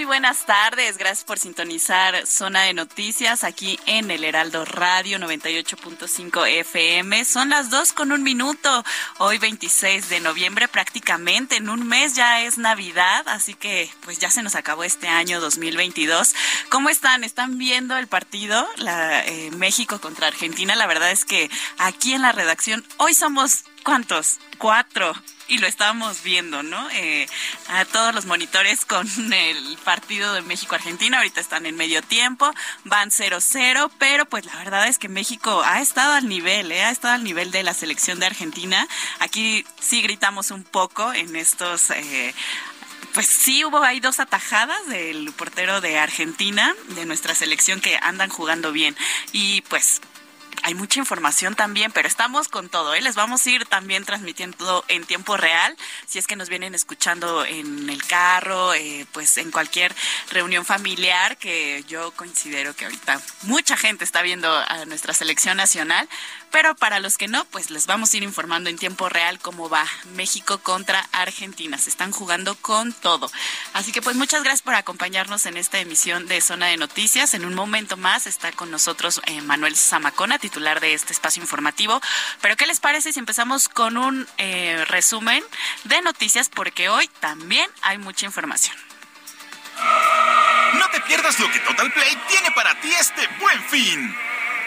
Muy buenas tardes. Gracias por sintonizar Zona de Noticias aquí en el Heraldo Radio 98.5 FM. Son las dos con un minuto. Hoy 26 de noviembre prácticamente. En un mes ya es Navidad, así que pues ya se nos acabó este año 2022. ¿Cómo están? ¿Están viendo el partido? La, eh, México contra Argentina. La verdad es que aquí en la redacción hoy somos ¿cuántos? Cuatro y lo estábamos viendo, ¿no? Eh, a todos los monitores con el partido de México-Argentina, ahorita están en medio tiempo, van 0-0, pero pues la verdad es que México ha estado al nivel, ¿eh? ha estado al nivel de la selección de Argentina. Aquí sí gritamos un poco en estos... Eh, pues sí hubo ahí dos atajadas del portero de Argentina, de nuestra selección que andan jugando bien. Y pues hay mucha información también, pero estamos con todo. ¿eh? Les vamos a ir también transmitiendo en tiempo real, si es que nos vienen escuchando en el carro, eh, pues en cualquier reunión familiar, que yo considero que ahorita mucha gente está viendo a nuestra selección nacional, pero para los que no, pues les vamos a ir informando en tiempo real cómo va México contra Argentina. Se están jugando con todo. Así que pues muchas gracias por acompañarnos en esta emisión de Zona de Noticias. En un momento más está con nosotros eh, Manuel Zamacona, titular de este espacio informativo. Pero ¿qué les parece si empezamos con un eh, resumen de noticias? Porque hoy también hay mucha información. No te pierdas lo que Total Play tiene para ti este buen fin.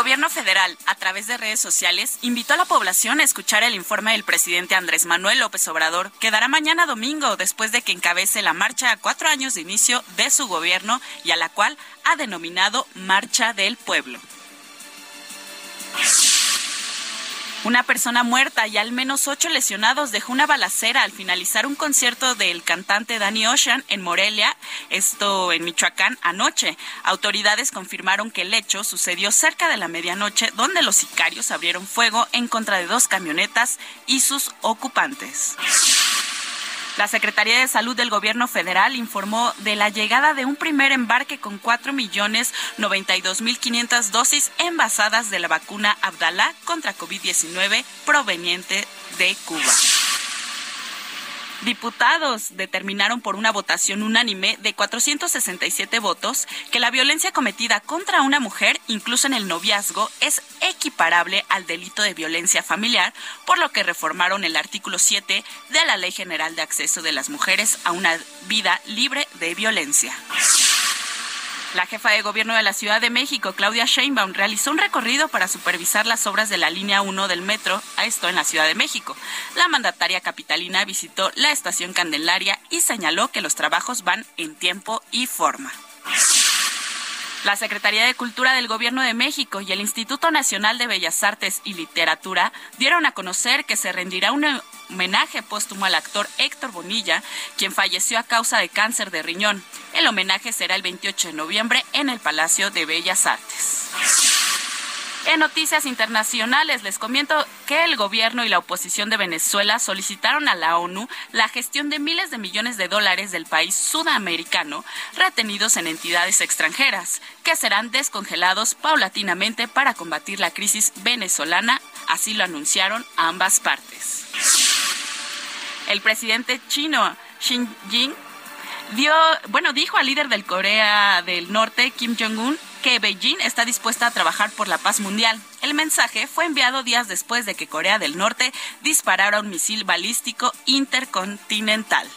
Gobierno federal, a través de redes sociales, invitó a la población a escuchar el informe del presidente Andrés Manuel López Obrador, que dará mañana domingo después de que encabece la marcha a cuatro años de inicio de su gobierno y a la cual ha denominado Marcha del Pueblo. Una persona muerta y al menos ocho lesionados dejó una balacera al finalizar un concierto del cantante Danny Ocean en Morelia, esto en Michoacán, anoche. Autoridades confirmaron que el hecho sucedió cerca de la medianoche, donde los sicarios abrieron fuego en contra de dos camionetas y sus ocupantes. La Secretaría de Salud del Gobierno Federal informó de la llegada de un primer embarque con 4.092.500 dosis envasadas de la vacuna Abdalá contra COVID-19 proveniente de Cuba. Diputados determinaron por una votación unánime de 467 votos que la violencia cometida contra una mujer, incluso en el noviazgo, es equiparable al delito de violencia familiar, por lo que reformaron el artículo 7 de la Ley General de Acceso de las Mujeres a una vida libre de violencia. La jefa de gobierno de la Ciudad de México, Claudia Sheinbaum, realizó un recorrido para supervisar las obras de la línea 1 del metro, a esto en la Ciudad de México. La mandataria capitalina visitó la estación Candelaria y señaló que los trabajos van en tiempo y forma. La Secretaría de Cultura del Gobierno de México y el Instituto Nacional de Bellas Artes y Literatura dieron a conocer que se rendirá un homenaje póstumo al actor Héctor Bonilla, quien falleció a causa de cáncer de riñón. El homenaje será el 28 de noviembre en el Palacio de Bellas Artes. En noticias internacionales les comento que el gobierno y la oposición de Venezuela solicitaron a la ONU la gestión de miles de millones de dólares del país sudamericano retenidos en entidades extranjeras, que serán descongelados paulatinamente para combatir la crisis venezolana, así lo anunciaron ambas partes. El presidente chino Xi Jinping dio, bueno, dijo al líder del Corea del Norte, Kim Jong-un, que Beijing está dispuesta a trabajar por la paz mundial. El mensaje fue enviado días después de que Corea del Norte disparara un misil balístico intercontinental.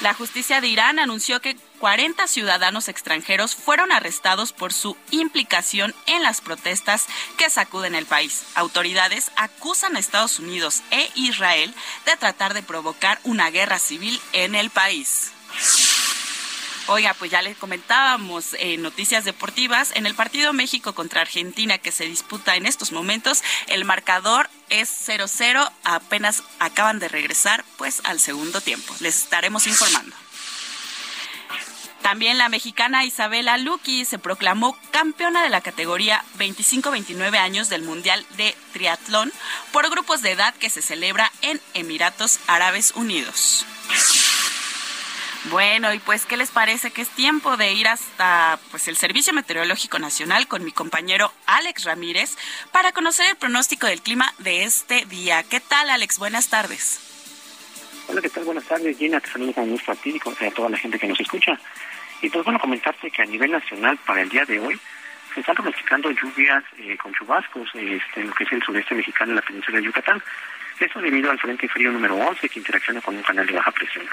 La justicia de Irán anunció que 40 ciudadanos extranjeros fueron arrestados por su implicación en las protestas que sacuden el país. Autoridades acusan a Estados Unidos e Israel de tratar de provocar una guerra civil en el país. Oiga, pues ya les comentábamos en noticias deportivas, en el partido México contra Argentina que se disputa en estos momentos, el marcador es 0-0, apenas acaban de regresar pues al segundo tiempo. Les estaremos informando. También la mexicana Isabela Luqui se proclamó campeona de la categoría 25-29 años del Mundial de Triatlón por grupos de edad que se celebra en Emiratos Árabes Unidos. Bueno, y pues, ¿qué les parece que es tiempo de ir hasta pues el Servicio Meteorológico Nacional con mi compañero Alex Ramírez para conocer el pronóstico del clima de este día? ¿Qué tal, Alex? Buenas tardes. Hola, ¿qué tal? Buenas tardes, Gina. Te saludo con gusto a ti y a toda la gente que nos escucha. Y pues bueno, comentarte que a nivel nacional para el día de hoy se están pronosticando lluvias eh, con chubascos este, en lo que es el sureste mexicano y la península de Yucatán. Eso debido al frente frío número 11 que interacciona con un canal de baja presión.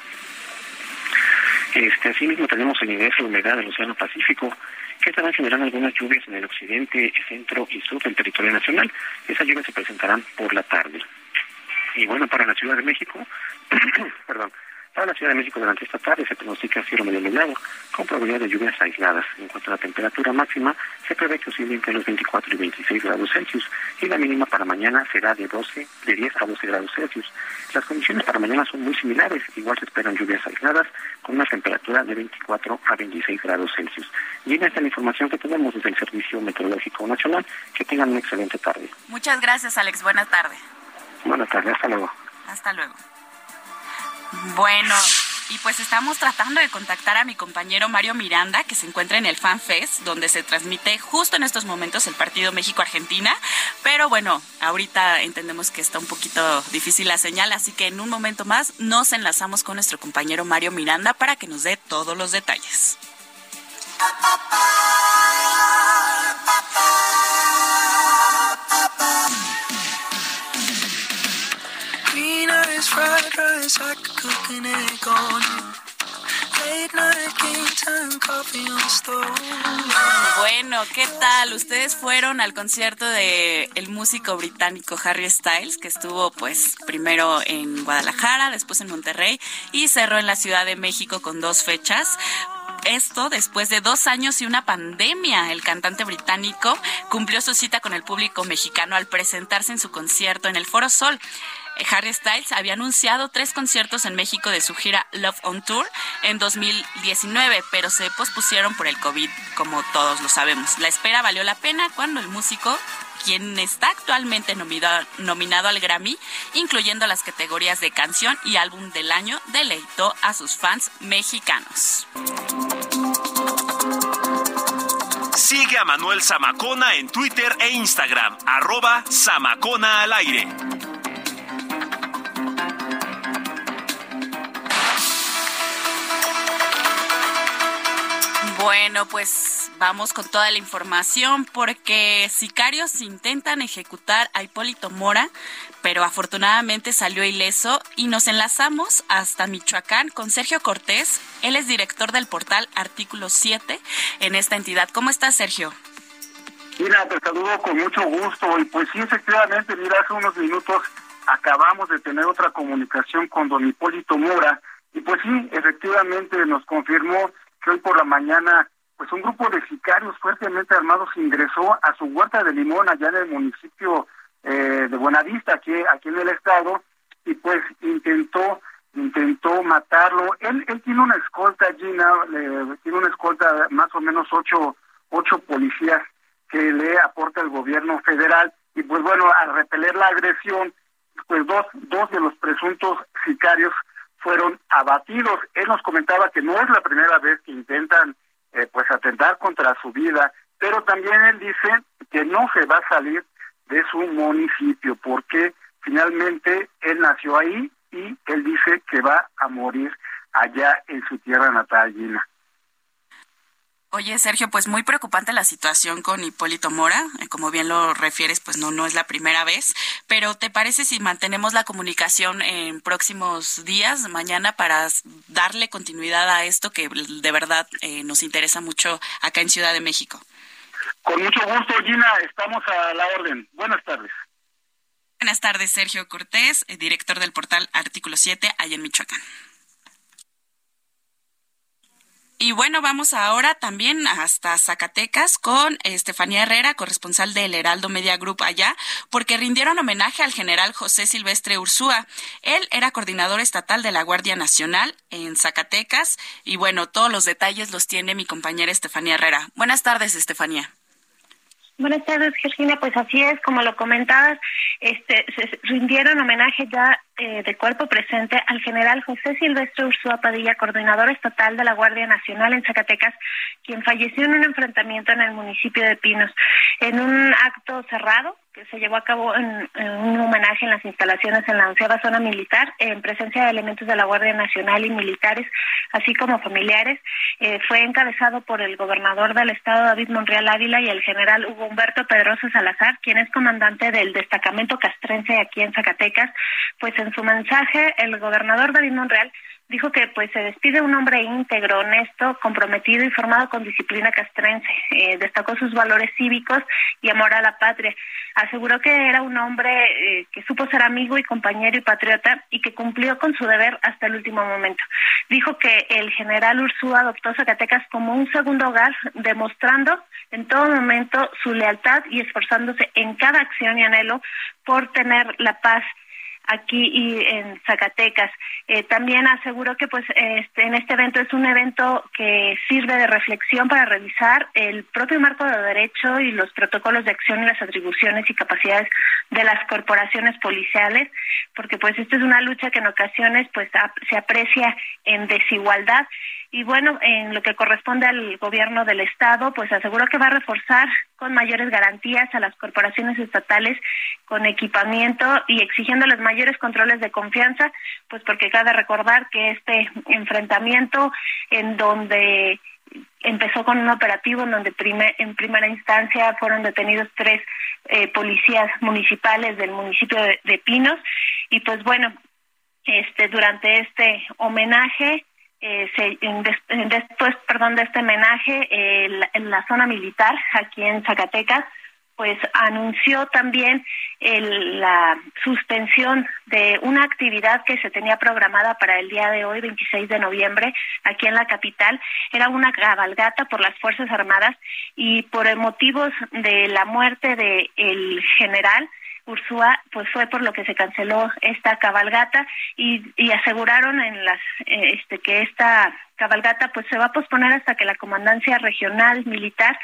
Este, asimismo tenemos el nivel de humedad del Océano Pacífico, que estarán generando algunas lluvias en el occidente, centro y sur del territorio nacional. Esas lluvias se presentarán por la tarde. Y bueno, para la Ciudad de México, perdón, para la Ciudad de México durante esta tarde se pronostica cielo medio nublado, con probabilidad de lluvias aisladas. En cuanto a la temperatura máxima, se prevé que oscile entre los 24 y 26 grados Celsius y la mínima para mañana será de 12, de 10 a 12 grados Celsius. Las condiciones para mañana son muy similares, igual se esperan lluvias aisladas con una temperatura de 24 a 26 grados Celsius. Y en esta es la información que tenemos desde el Servicio Meteorológico Nacional. Que tengan una excelente tarde. Muchas gracias, Alex. Buenas tardes. Buenas tardes, hasta luego. Hasta luego. Bueno, y pues estamos tratando de contactar a mi compañero Mario Miranda, que se encuentra en el Fan Fest, donde se transmite justo en estos momentos el partido México-Argentina. Pero bueno, ahorita entendemos que está un poquito difícil la señal, así que en un momento más nos enlazamos con nuestro compañero Mario Miranda para que nos dé todos los detalles. Bueno, ¿qué tal? Ustedes fueron al concierto de el músico británico Harry Styles, que estuvo pues primero en Guadalajara, después en Monterrey y cerró en la Ciudad de México con dos fechas. Esto después de dos años y una pandemia. El cantante británico cumplió su cita con el público mexicano al presentarse en su concierto en el Foro Sol. Harry Styles había anunciado tres conciertos en México de su gira Love on Tour en 2019, pero se pospusieron por el COVID, como todos lo sabemos. La espera valió la pena cuando el músico quien está actualmente nominado, nominado, al Grammy, incluyendo las categorías de canción y álbum del año, deleitó a sus fans mexicanos. Sigue a Manuel Zamacona en Twitter e Instagram, arroba Zamacona al aire. Bueno, pues vamos con toda la información porque sicarios intentan ejecutar a Hipólito Mora, pero afortunadamente salió ileso y nos enlazamos hasta Michoacán con Sergio Cortés. Él es director del portal Artículo 7 en esta entidad. ¿Cómo estás, Sergio? Mira, te saludo con mucho gusto y pues sí, efectivamente, mira, hace unos minutos acabamos de tener otra comunicación con don Hipólito Mora y pues sí, efectivamente nos confirmó que hoy por la mañana pues un grupo de sicarios fuertemente armados ingresó a su huerta de limón allá en el municipio eh, de Buenavista, aquí, aquí en el estado, y pues intentó intentó matarlo. Él, él tiene una escolta, Gina, tiene una escolta más o menos ocho, ocho policías que le aporta el gobierno federal. Y pues bueno, al repeler la agresión, pues dos, dos de los presuntos sicarios fueron abatidos. Él nos comentaba que no es la primera vez que intentan eh, pues atentar contra su vida, pero también él dice que no se va a salir de su municipio porque finalmente él nació ahí y él dice que va a morir allá en su tierra natal, Gina. Oye, Sergio, pues muy preocupante la situación con Hipólito Mora. Eh, como bien lo refieres, pues no, no es la primera vez. Pero ¿te parece si mantenemos la comunicación en próximos días, mañana, para darle continuidad a esto que de verdad eh, nos interesa mucho acá en Ciudad de México? Con mucho gusto, Gina. Estamos a la orden. Buenas tardes. Buenas tardes, Sergio Cortés, eh, director del portal Artículo 7, allá en Michoacán. Y bueno, vamos ahora también hasta Zacatecas con Estefanía Herrera, corresponsal del Heraldo Media Group allá, porque rindieron homenaje al general José Silvestre Ursúa. Él era coordinador estatal de la Guardia Nacional en Zacatecas y bueno, todos los detalles los tiene mi compañera Estefanía Herrera. Buenas tardes, Estefanía. Buenas tardes, Georgina. Pues así es, como lo comentabas, este, se rindieron homenaje ya eh, de cuerpo presente al general José Silvestre Ursúa Padilla, coordinador estatal de la Guardia Nacional en Zacatecas, quien falleció en un enfrentamiento en el municipio de Pinos. En un acto cerrado, que se llevó a cabo en, un homenaje en las instalaciones en la onceava zona militar, en presencia de elementos de la Guardia Nacional y militares, así como familiares. Eh, fue encabezado por el gobernador del estado, David Monreal Ávila, y el general Hugo Humberto Pedroso Salazar, quien es comandante del destacamento castrense aquí en Zacatecas. Pues en su mensaje, el gobernador David Monreal dijo que pues se despide un hombre íntegro, honesto, comprometido y formado con disciplina castrense. Eh, destacó sus valores cívicos y amor a la patria. Aseguró que era un hombre eh, que supo ser amigo y compañero y patriota y que cumplió con su deber hasta el último momento. Dijo que el general Ursúa adoptó Zacatecas como un segundo hogar, demostrando en todo momento su lealtad y esforzándose en cada acción y anhelo por tener la paz aquí y en Zacatecas. Eh, también aseguró que pues este, en este evento es un evento que sirve de reflexión para revisar el propio marco de derecho y los protocolos de acción y las atribuciones y capacidades de las corporaciones policiales, porque pues esta es una lucha que en ocasiones pues se aprecia en desigualdad y bueno, en lo que corresponde al gobierno del Estado, pues aseguró que va a reforzar con mayores garantías a las corporaciones estatales con equipamiento y exigiéndoles mayores controles de confianza, pues porque cabe recordar que este enfrentamiento en donde empezó con un operativo en donde en primera instancia fueron detenidos tres eh, policías municipales del municipio de, de Pinos y pues bueno, este durante este homenaje eh, se, después perdón de este homenaje en la zona militar aquí en Zacatecas pues anunció también la suspensión de una actividad que se tenía programada para el día de hoy, 26 de noviembre, aquí en la capital. Era una cabalgata por las Fuerzas Armadas y por motivos de la muerte del el general, Ursúa, pues fue por lo que se canceló esta cabalgata y, y aseguraron en las eh, este que esta cabalgata pues se va a posponer hasta que la comandancia regional militar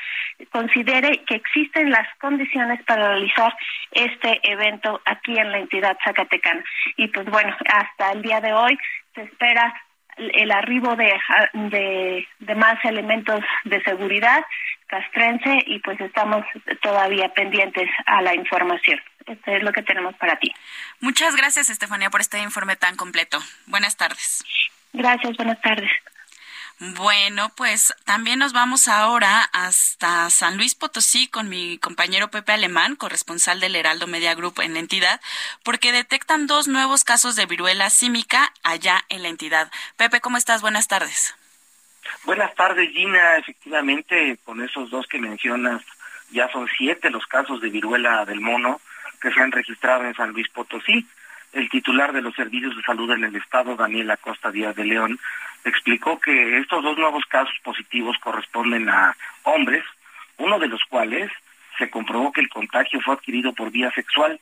considere que existen las condiciones para realizar este evento aquí en la entidad zacatecana y pues bueno hasta el día de hoy se espera el arribo de, de, de más elementos de seguridad castrense y pues estamos todavía pendientes a la información. Esto es lo que tenemos para ti. Muchas gracias, Estefanía, por este informe tan completo. Buenas tardes. Gracias, buenas tardes. Bueno, pues también nos vamos ahora hasta San Luis Potosí con mi compañero Pepe Alemán, corresponsal del Heraldo Media Group en la entidad, porque detectan dos nuevos casos de viruela símica allá en la entidad. Pepe, ¿cómo estás? Buenas tardes. Buenas tardes, Gina. Efectivamente, con esos dos que mencionas, ya son siete los casos de viruela del mono que se han registrado en San Luis Potosí. El titular de los servicios de salud en el estado, Daniel Acosta Díaz de León, explicó que estos dos nuevos casos positivos corresponden a hombres, uno de los cuales se comprobó que el contagio fue adquirido por vía sexual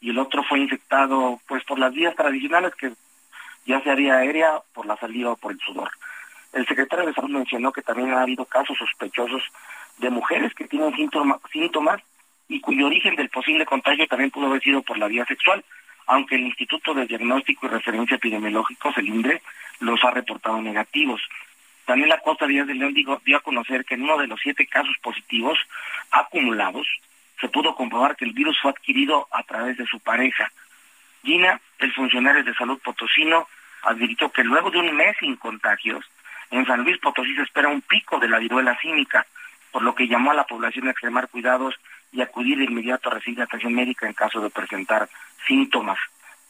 y el otro fue infectado pues por las vías tradicionales que ya sea vía aérea, por la saliva o por el sudor. El secretario de Salud mencionó que también ha habido casos sospechosos de mujeres que tienen síntomas y cuyo origen del posible contagio también pudo haber sido por la vía sexual, aunque el Instituto de Diagnóstico y Referencia Epidemiológicos, el los ha reportado negativos. También la Costa Díaz de León dio a conocer que en uno de los siete casos positivos acumulados se pudo comprobar que el virus fue adquirido a través de su pareja. Gina, el funcionario de salud potosino, advirtió que luego de un mes sin contagios, en San Luis Potosí se espera un pico de la viruela cínica, por lo que llamó a la población a extremar cuidados y acudir de inmediato a recibir atención médica en caso de presentar síntomas.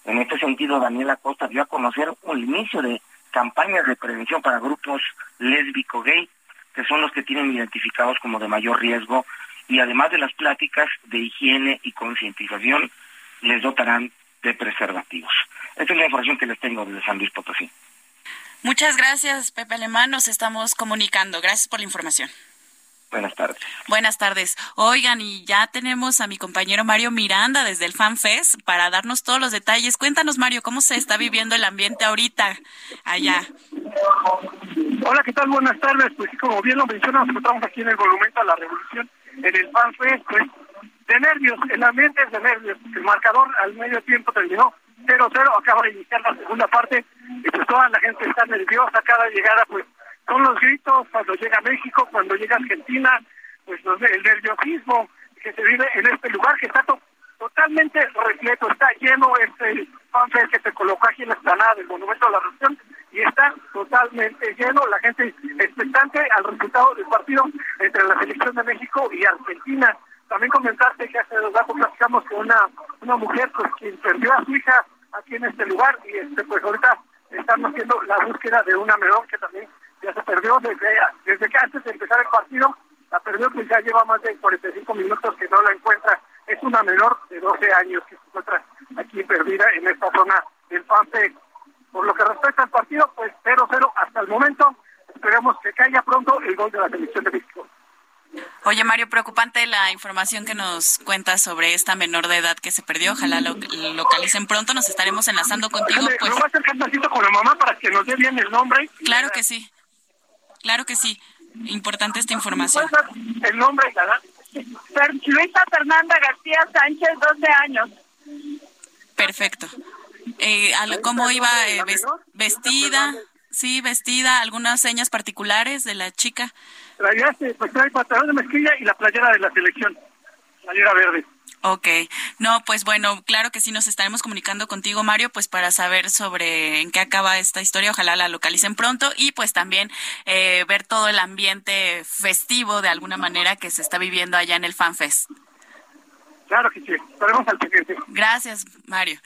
En este sentido, Daniela Costa dio a conocer un inicio de campañas de prevención para grupos lésbico-gay, que son los que tienen identificados como de mayor riesgo, y además de las pláticas de higiene y concientización, les dotarán de preservativos. Esta es la información que les tengo desde San Luis Potosí. Muchas gracias, Pepe Alemán. Nos estamos comunicando. Gracias por la información. Buenas tardes. Buenas tardes. Oigan, y ya tenemos a mi compañero Mario Miranda desde el FanFest para darnos todos los detalles. Cuéntanos, Mario, cómo se está viviendo el ambiente ahorita allá. Hola, ¿qué tal? Buenas tardes. Pues sí, como bien lo mencionamos, estamos aquí en el Monumento a la Revolución, en el FanFest, pues de nervios, el ambiente es de nervios. El marcador al medio tiempo terminó 0-0, acaba de iniciar la segunda parte y pues toda la gente está nerviosa, cada llegada pues son los gritos cuando llega México, cuando llega Argentina, pues el nerviosismo que se vive en este lugar que está totalmente repleto, está lleno este fanfare que se colocó aquí en la explanada del Monumento a la Revolución y está totalmente lleno, la gente expectante al resultado del partido entre la selección de México y Argentina. También comentarte que hace dos días platicamos con una, una mujer pues quien perdió a su hija aquí en este lugar y este pues ahorita estamos haciendo la búsqueda de una menor que también ya se perdió desde, desde que antes de empezar el partido, la perdió que ya lleva más de 45 minutos que no la encuentra. Es una menor de 12 años que se encuentra aquí perdida en esta zona del Pampe. Por lo que respecta al partido, pues 0-0 hasta el momento. Esperemos que caiga pronto el gol de la selección de México. Oye, Mario, preocupante la información que nos cuentas sobre esta menor de edad que se perdió. Ojalá lo localicen pronto. Nos estaremos enlazando contigo. Pues. ¿Lo vas a hacer con la mamá para que nos dé bien el nombre? Claro que sí. Claro que sí. Importante esta información. El nombre, ¿verdad? Luisa Fernanda García Sánchez, 12 años. Perfecto. Eh, ¿Cómo iba eh, vestida? Sí, vestida. ¿Algunas señas particulares de la chica? Traía, pues trae pantalón de mezquilla y la playera de la selección. Playera verde. Ok, no, pues bueno, claro que sí nos estaremos comunicando contigo, Mario, pues para saber sobre en qué acaba esta historia, ojalá la localicen pronto y pues también eh, ver todo el ambiente festivo de alguna manera que se está viviendo allá en el FanFest. Claro que sí, estaremos al pendiente. Gracias, Mario.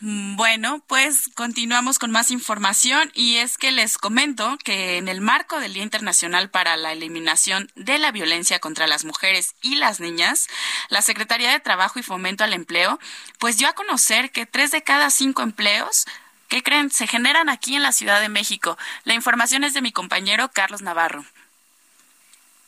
Mm, bueno, pues continuamos con más información y es que les comento que en el marco del Día Internacional para la Eliminación de la Violencia contra las Mujeres y las Niñas, la Secretaría de Trabajo y Fomento al Empleo pues dio a conocer que tres de cada cinco empleos ¿qué creen? Se generan aquí en la Ciudad de México. La información es de mi compañero Carlos Navarro.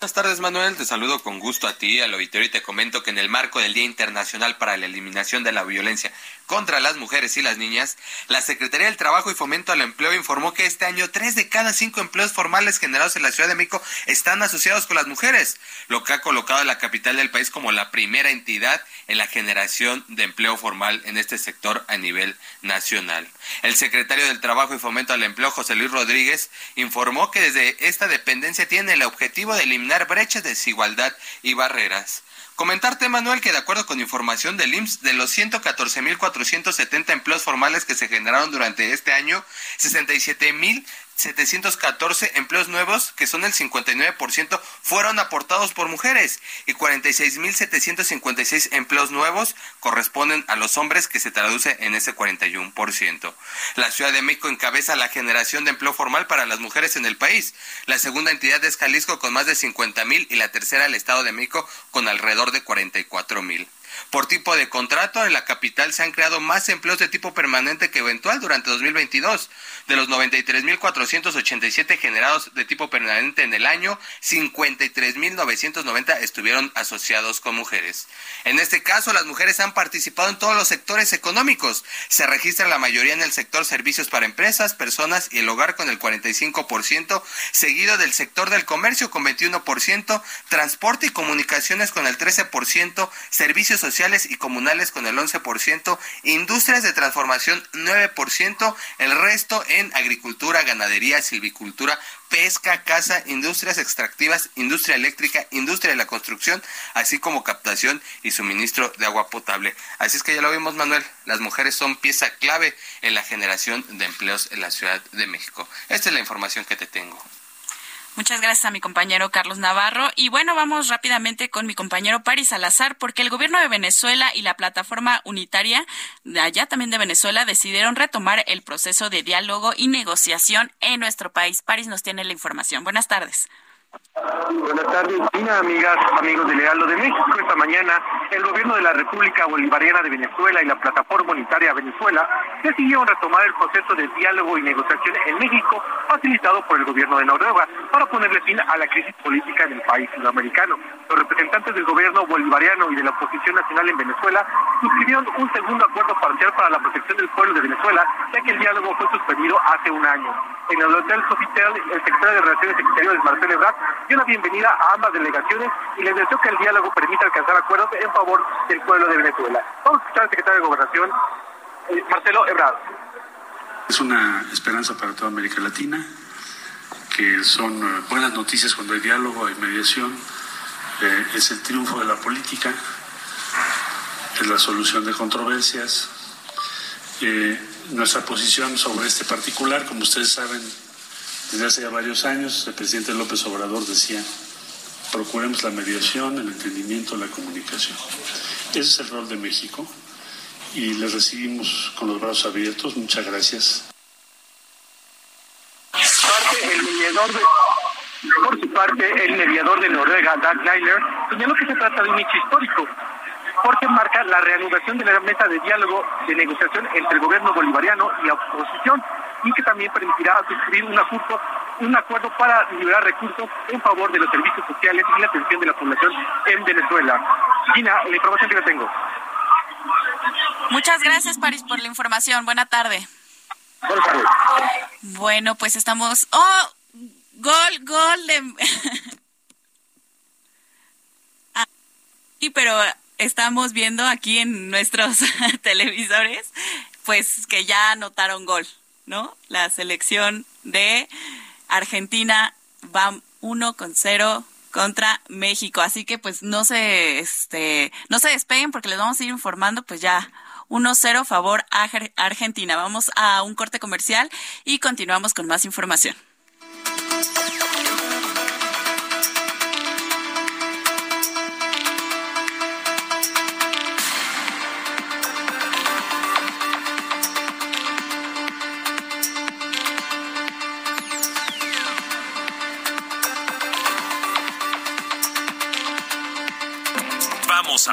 Buenas tardes, Manuel. Te saludo con gusto a ti, al auditorio, y te comento que en el marco del Día Internacional para la Eliminación de la Violencia contra las Mujeres y las Niñas, la Secretaría del Trabajo y Fomento al Empleo informó que este año tres de cada cinco empleos formales generados en la Ciudad de México están asociados con las mujeres, lo que ha colocado a la capital del país como la primera entidad en la generación de empleo formal en este sector a nivel nacional. El secretario del Trabajo y Fomento al Empleo, José Luis Rodríguez, informó que desde esta dependencia tiene el objetivo de eliminar brechas de desigualdad y barreras. Comentarte, Manuel, que de acuerdo con información del IMSS, de los 114.470 empleos formales que se generaron durante este año, 67.000 714 empleos nuevos, que son el 59%, fueron aportados por mujeres y 46.756 empleos nuevos corresponden a los hombres, que se traduce en ese 41%. La Ciudad de México encabeza la generación de empleo formal para las mujeres en el país. La segunda entidad es Jalisco con más de 50.000 y la tercera el Estado de México con alrededor de 44.000. por tipo de contrato. En la capital se han creado más empleos de tipo permanente que eventual durante 2022. De los 93.487 generados de tipo permanente en el año, 53.990 estuvieron asociados con mujeres. En este caso, las mujeres han participado en todos los sectores económicos. Se registra la mayoría en el sector servicios para empresas, personas y el hogar con el 45%, seguido del sector del comercio con 21%, transporte y comunicaciones con el 13%, servicios sociales y comunales con el 11%, industrias de transformación 9%, el resto en agricultura, ganadería, silvicultura, pesca, caza, industrias extractivas, industria eléctrica, industria de la construcción, así como captación y suministro de agua potable. Así es que ya lo vimos, Manuel, las mujeres son pieza clave en la generación de empleos en la Ciudad de México. Esta es la información que te tengo. Muchas gracias a mi compañero Carlos Navarro. Y bueno, vamos rápidamente con mi compañero Paris Salazar, porque el gobierno de Venezuela y la plataforma unitaria de allá también de Venezuela decidieron retomar el proceso de diálogo y negociación en nuestro país. Paris nos tiene la información. Buenas tardes. Buenas tardes, Tina, amigas, amigos del Lealdo de México. Esta mañana, el gobierno de la República Bolivariana de Venezuela y la Plataforma Unitaria Venezuela decidieron retomar el proceso de diálogo y negociación en México, facilitado por el gobierno de Noruega, para ponerle fin a la crisis política en el país sudamericano. Los representantes del gobierno bolivariano y de la oposición nacional en Venezuela suscribieron un segundo acuerdo parcial para la protección del pueblo de Venezuela, ya que el diálogo fue suspendido hace un año. En el Hotel Sofitel, el secretario de Relaciones Exteriores, Marcelo Ebrard, dio la bienvenida a ambas delegaciones y les deseó que el diálogo permita alcanzar acuerdos en favor del pueblo de Venezuela. Vamos a escuchar al secretario de Gobernación, eh, Marcelo Ebrard. Es una esperanza para toda América Latina, que son eh, buenas noticias cuando hay diálogo, hay mediación, eh, es el triunfo de la política, es la solución de controversias. nuestra posición sobre este particular, como ustedes saben, desde hace ya varios años, el presidente López Obrador decía, procuremos la mediación, el entendimiento, la comunicación. Ese es el rol de México y les recibimos con los brazos abiertos. Muchas gracias. por su parte, el mediador de Noruega, Dag Nyler, señaló que se trata de un hecho histórico, porque marca la reanudación de la mesa de diálogo de negociación entre el gobierno bolivariano y la oposición y que también permitirá suscribir un acuerdo, un acuerdo para liberar recursos en favor de los servicios sociales y la atención de la población en Venezuela. Gina, la información que yo tengo. Muchas gracias, París, por la información. Buena tarde. Buenas tardes. Bueno, pues estamos... ¡Oh! Gol, gol de... ah, sí, pero estamos viendo aquí en nuestros televisores, pues que ya anotaron gol. ¿No? La selección de Argentina va 1 con 0 contra México. Así que pues no se este no se despeguen porque les vamos a ir informando pues ya 1-0 favor a Argentina. Vamos a un corte comercial y continuamos con más información.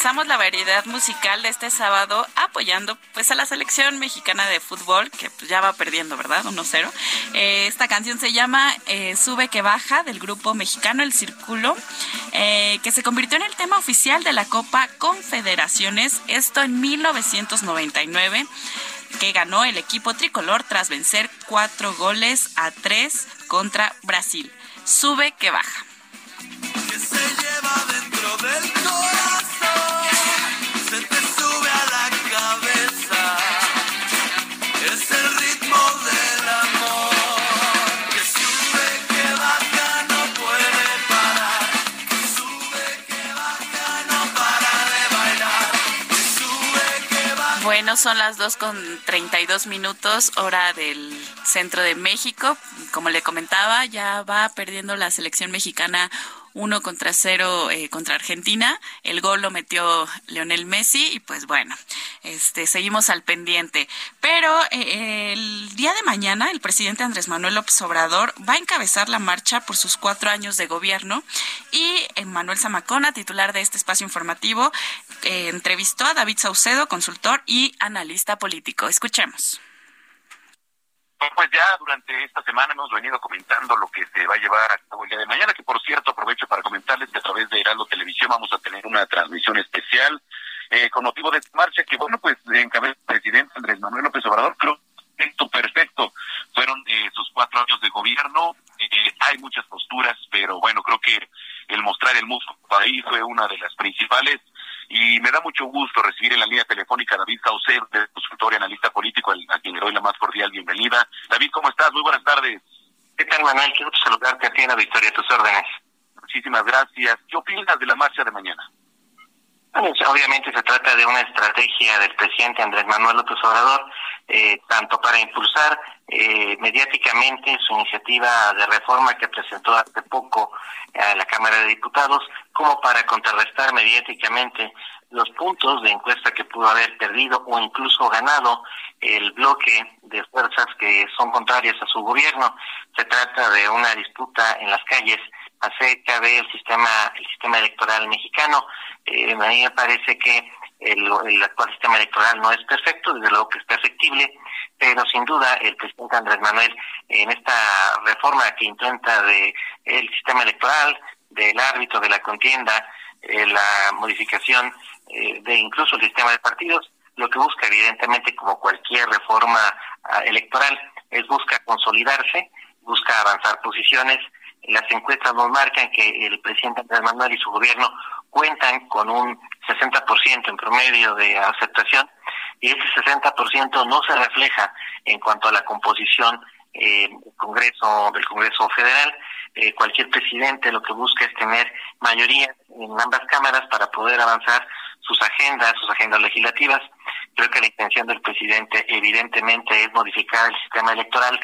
Comenzamos la variedad musical de este sábado apoyando pues a la selección mexicana de fútbol que pues, ya va perdiendo, ¿verdad? 1-0. Eh, esta canción se llama eh, Sube que baja del grupo mexicano El Círculo, eh, que se convirtió en el tema oficial de la Copa Confederaciones, esto en 1999 que ganó el equipo tricolor tras vencer cuatro goles a tres contra Brasil. Sube que baja. Que se lleva dentro del Bueno, son las 2 con 32 minutos, hora del centro de México. Como le comentaba, ya va perdiendo la selección mexicana uno contra cero eh, contra Argentina. El gol lo metió Leonel Messi y pues bueno, este seguimos al pendiente. Pero eh, el día de mañana el presidente Andrés Manuel López Obrador va a encabezar la marcha por sus cuatro años de gobierno y Manuel Zamacona, titular de este espacio informativo, eh, entrevistó a David Saucedo, consultor y analista político. Escuchemos. Pues ya durante esta semana hemos venido comentando lo que se va a llevar a cabo el día de mañana, que por cierto aprovecho para comentarles que a través de Heraldo Televisión vamos a tener una transmisión especial eh, con motivo de esta marcha, que bueno, pues encabeza el presidente Andrés Manuel López Obrador, creo perfecto, perfecto. Fueron eh, sus cuatro años de gobierno, eh, hay muchas posturas, pero bueno, creo que el mostrar el músculo ahí fue una de las principales y me da mucho gusto recibir en la línea telefónica a David Saucer, de consultor y analista político, a quien le doy la más cordial bienvenida. David, ¿cómo estás? Muy buenas tardes. ¿Qué tal, Manuel? Quiero saludarte a ti en la Victoria, a tus órdenes. Muchísimas gracias. ¿Qué opinas de la marcha de mañana? Bueno, obviamente se trata de una estrategia del presidente Andrés Manuel López Obrador, eh, tanto para impulsar eh, mediáticamente su iniciativa de reforma que presentó hace poco a la Cámara de Diputados, como para contrarrestar mediáticamente los puntos de encuesta que pudo haber perdido o incluso ganado el bloque de fuerzas que son contrarias a su gobierno. Se trata de una disputa en las calles acerca del sistema el sistema electoral mexicano. Eh, a mí me parece que el, actual sistema electoral no es perfecto, desde luego que es perfectible, pero sin duda el presidente Andrés Manuel en esta reforma que intenta de el sistema electoral, del árbitro de la contienda, eh, la modificación eh, de incluso el sistema de partidos, lo que busca evidentemente como cualquier reforma uh, electoral es busca consolidarse, busca avanzar posiciones, las encuestas nos marcan que el presidente Andrés Manuel y su gobierno cuentan con un 60% en promedio de aceptación y ese 60% no se refleja en cuanto a la composición eh, Congreso del Congreso Federal. Eh, cualquier presidente lo que busca es tener mayoría en ambas cámaras para poder avanzar sus agendas, sus agendas legislativas. Creo que la intención del presidente evidentemente es modificar el sistema electoral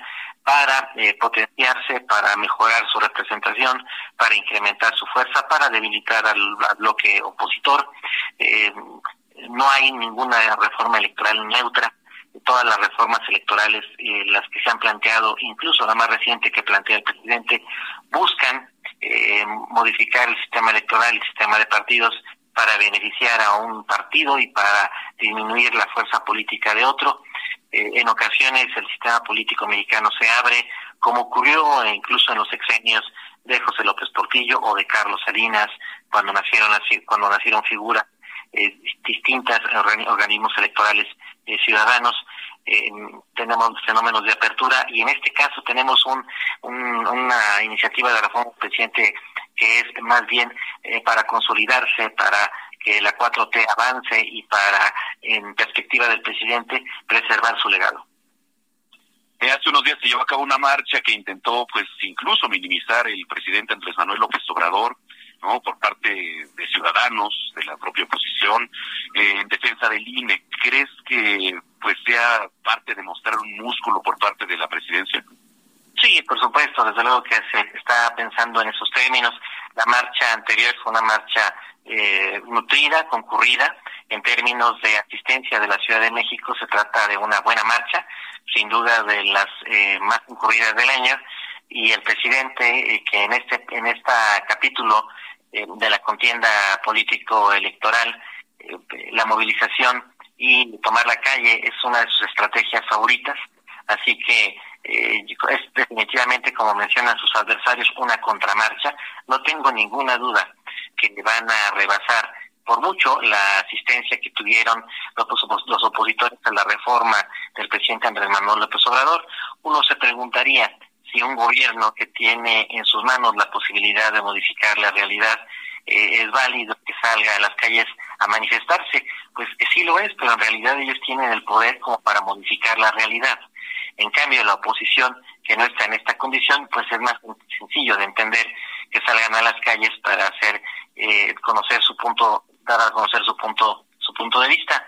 para eh, potenciarse, para mejorar su representación, para incrementar su fuerza, para debilitar al, bloque opositor. Eh, no hay ninguna reforma electoral neutra. Todas las reformas electorales, eh, las que se han planteado, incluso la más reciente que plantea el presidente, buscan eh, modificar el sistema electoral, el sistema de partidos, para beneficiar a un partido y para disminuir la fuerza política de otro. Eh, en ocasiones el sistema político mexicano se abre, como ocurrió incluso en los sexenios de José López Portillo o de Carlos Salinas, cuando nacieron cuando nacieron figuras eh, distintas organismos electorales eh, ciudadanos. Eh, tenemos fenómenos de apertura y en este caso tenemos un, un, una iniciativa de reforma presidente que es más bien eh, para consolidarse, para que la 4T avance y para, en perspectiva del presidente, preservar su legado. Eh, hace unos días se llevó a cabo una marcha que intentó, pues, incluso minimizar el presidente Andrés Manuel López Obrador, ¿no? Por parte de ciudadanos, de la propia oposición, eh, en defensa del INE. ¿Crees que, pues, sea parte de mostrar un músculo por parte de la presidencia? Sí, por supuesto, desde luego que se está pensando en esos términos. La marcha anterior fue una marcha eh, nutrida, concurrida. En términos de asistencia de la Ciudad de México, se trata de una buena marcha, sin duda de las eh, más concurridas del año. Y el presidente, eh, que en este en este capítulo de la contienda político-electoral, la movilización y tomar la calle es una de sus estrategias favoritas, así que es definitivamente, como mencionan sus adversarios, una contramarcha. No tengo ninguna duda que van a rebasar por mucho la asistencia que tuvieron los, los opositores a la reforma del presidente Andrés Manuel López Obrador. Uno se preguntaría si un gobierno que tiene en sus manos la posibilidad de modificar la realidad eh, es válido que salga a las calles a manifestarse. Pues sí lo es, pero en realidad ellos tienen el poder como para modificar la realidad. En cambio, la oposición que no está en esta condición, pues es más sencillo de entender que salgan a las calles para hacer eh, conocer su punto, dar a conocer su punto, su punto de vista.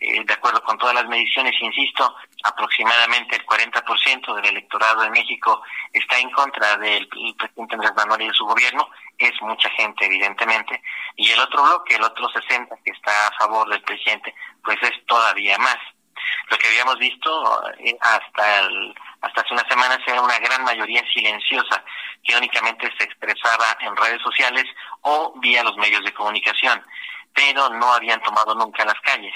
Eh, de acuerdo con todas las mediciones, insisto, aproximadamente el 40% del electorado de México está en contra del presidente Andrés Manuel y de su gobierno. Es mucha gente, evidentemente. Y el otro bloque, el otro 60% que está a favor del presidente, pues es todavía más. Lo que habíamos visto eh, hasta el, hasta hace unas semanas era una gran mayoría silenciosa que únicamente se expresaba en redes sociales o vía los medios de comunicación, pero no habían tomado nunca las calles.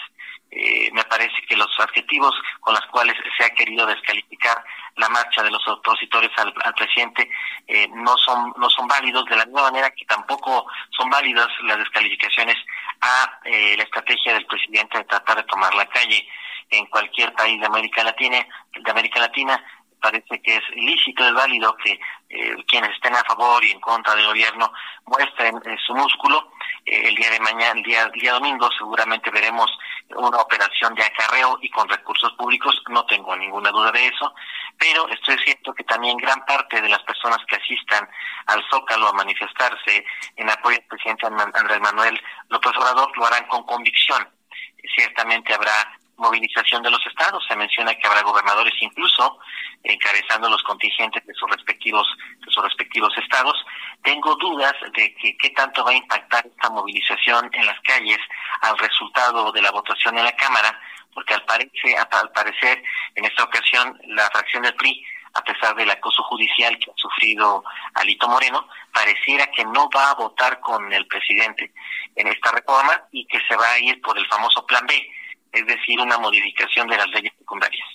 Eh, me parece que los adjetivos con los cuales se ha querido descalificar la marcha de los opositores al, presidente eh, no son no son válidos de la misma manera que tampoco son válidas las descalificaciones a la estrategia del presidente de tratar de tomar la calle en cualquier país de América Latina, de América Latina parece que es ilícito, es válido que eh, quienes estén a favor y en contra del gobierno muestren eh, su músculo. Eh, el día de mañana, el día, el día domingo, seguramente veremos una operación de acarreo y con recursos públicos, no tengo ninguna duda de eso, pero estoy cierto que también gran parte de las personas que asistan al Zócalo a manifestarse en apoyo al presidente Andrés Manuel López Obrador lo harán con convicción. Ciertamente habrá movilización de los estados. Se menciona que habrá gobernadores incluso encabezando los contingentes de sus respectivos de sus respectivos estados. Tengo dudas de que qué tanto va a impactar esta movilización en las calles al resultado de la votación en la Cámara, porque al, parecer, al parecer en esta ocasión la fracción del PRI a pesar del acoso judicial que ha sufrido Alito Moreno, pareciera que no va a votar con el presidente en esta reforma y que se va a ir por el famoso plan B, es decir, una modificación de las leyes secundarias.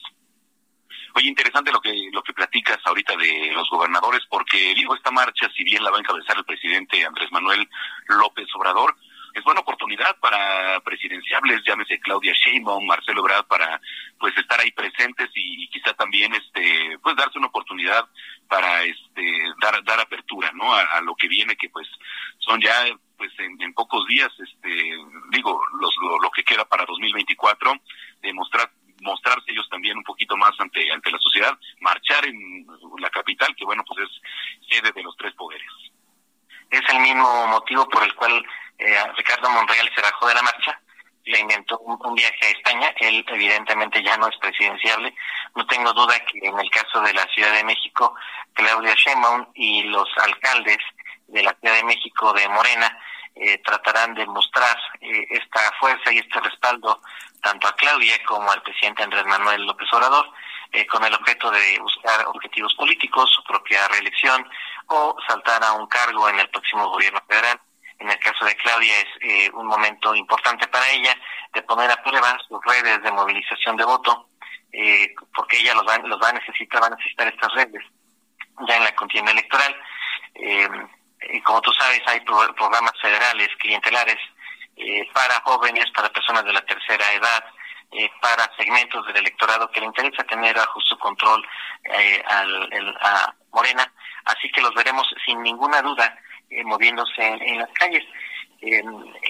Oye, interesante lo que lo que platicas ahorita de los gobernadores, porque digo, esta marcha, si bien la va a encabezar el presidente Andrés Manuel López Obrador, es buena oportunidad para presidenciables, llámese Claudia Sheinbaum, Marcelo Ebrard, para pues estar ahí presentes y, quizá también este pues darse una oportunidad para este dar dar apertura, ¿no? A, lo que viene que pues son ya pues en, pocos días este digo los, lo, que queda para 2024 demostrar mostrarse ellos también un poquito más ante ante la sociedad, marchar en la capital que bueno pues es sede de los tres poderes. Es el mismo motivo por el cual eh, Ricardo Monreal se bajó de la marcha, le inventó un, viaje a España, él evidentemente ya no es presidenciable, no tengo duda que en el caso de la Ciudad de México, Claudia Sheinbaum y los alcaldes de la Ciudad de México de Morena eh, tratarán de mostrar eh, esta fuerza y este respaldo tanto a Claudia como al presidente Andrés Manuel López Obrador, con el objeto de buscar objetivos políticos, su propia reelección o saltar a un cargo en el próximo gobierno federal en el caso de Claudia es eh, un momento importante para ella de poner a prueba sus redes de movilización de voto, eh, porque ella los va, los va a necesitar, va a necesitar estas redes ya en la contienda electoral. Eh, como tú sabes, hay programas federales clientelares para jóvenes, para personas de la tercera edad, para segmentos del electorado que le interesa tener bajo su control al, a Morena. Así que los veremos sin ninguna duda eh, moviéndose en, las calles. Eh,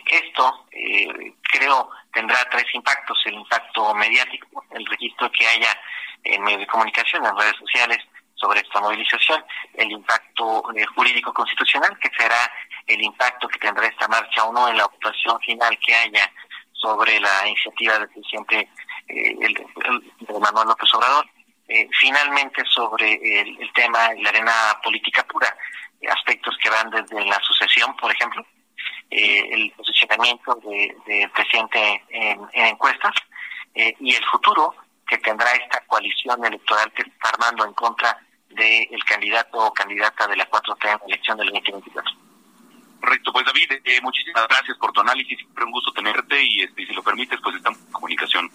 esto, eh, creo, tendrá tres impactos. El impacto mediático, el registro que haya en medios de comunicación, en redes sociales, sobre esta movilización, el impacto jurídico constitucional, que será el impacto que tendrá esta marcha o no en la votación final que haya sobre la iniciativa del presidente el, de Manuel López Obrador. finalmente, sobre el, el tema de la arena política pura, aspectos que van desde la sucesión, por ejemplo, eh, el posicionamiento del de presidente en, encuestas eh, y el futuro que tendrá esta coalición electoral que está armando en contra del candidato o candidata de la 4T en la elección del 2024. Correcto, pues David, eh, muchísimas gracias por tu análisis, siempre un gusto tenerte y este, si lo permites, pues estamos en comunicación.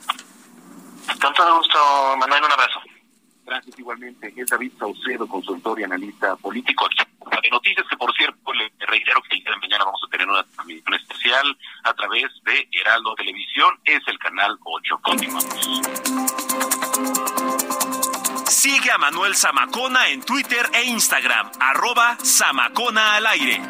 Con todo gusto, Manuel, un abrazo. Gracias igualmente. Es David Saucedo, consultor y analista político aquí de Noticias, que por cierto, le reitero que el día de mañana vamos a tener una transmisión especial a través de Heraldo Televisión, es el canal 8. Continuamos. Sigue a Manuel Zamacona en Twitter e Instagram, arroba Zamacona al aire.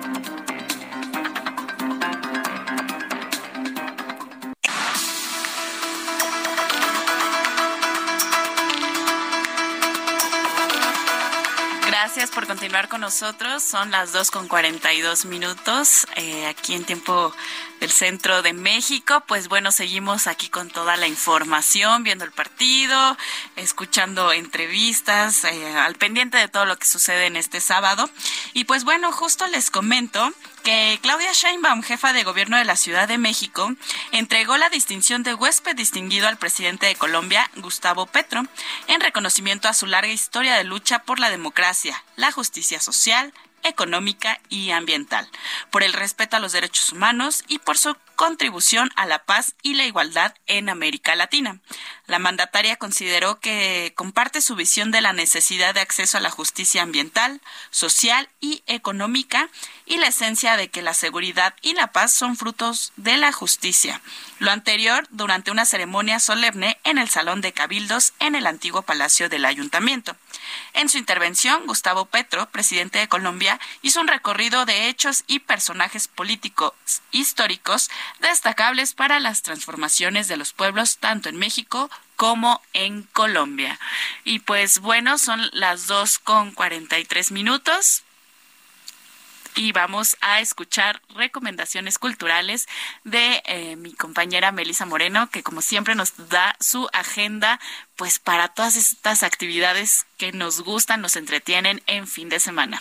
Gracias por continuar con nosotros. Son las dos con 42 minutos eh, aquí en tiempo del centro de México. Pues bueno, seguimos aquí con toda la información, viendo el partido, escuchando entrevistas, eh, al pendiente de todo lo que sucede en este sábado. Y pues bueno, justo les comento que Claudia Sheinbaum, jefa de gobierno de la Ciudad de México, entregó la distinción de huésped distinguido al presidente de Colombia, Gustavo Petro, en reconocimiento a su larga historia de lucha por la democracia, la justicia social, económica y ambiental, por el respeto a los derechos humanos y por su contribución a la paz y la igualdad en América Latina. La mandataria consideró que comparte su visión de la necesidad de acceso a la justicia ambiental, social y económica y la esencia de que la seguridad y la paz son frutos de la justicia. Lo anterior durante una ceremonia solemne en el Salón de Cabildos en el antiguo Palacio del Ayuntamiento. En su intervención, Gustavo Petro, presidente de Colombia, hizo un recorrido de hechos y personajes políticos históricos destacables para las transformaciones de los pueblos tanto en México como en Colombia. Y pues bueno, son las dos con cuarenta y tres minutos y vamos a escuchar recomendaciones culturales de eh, mi compañera Melisa Moreno, que como siempre nos da su agenda pues para todas estas actividades que nos gustan, nos entretienen en fin de semana.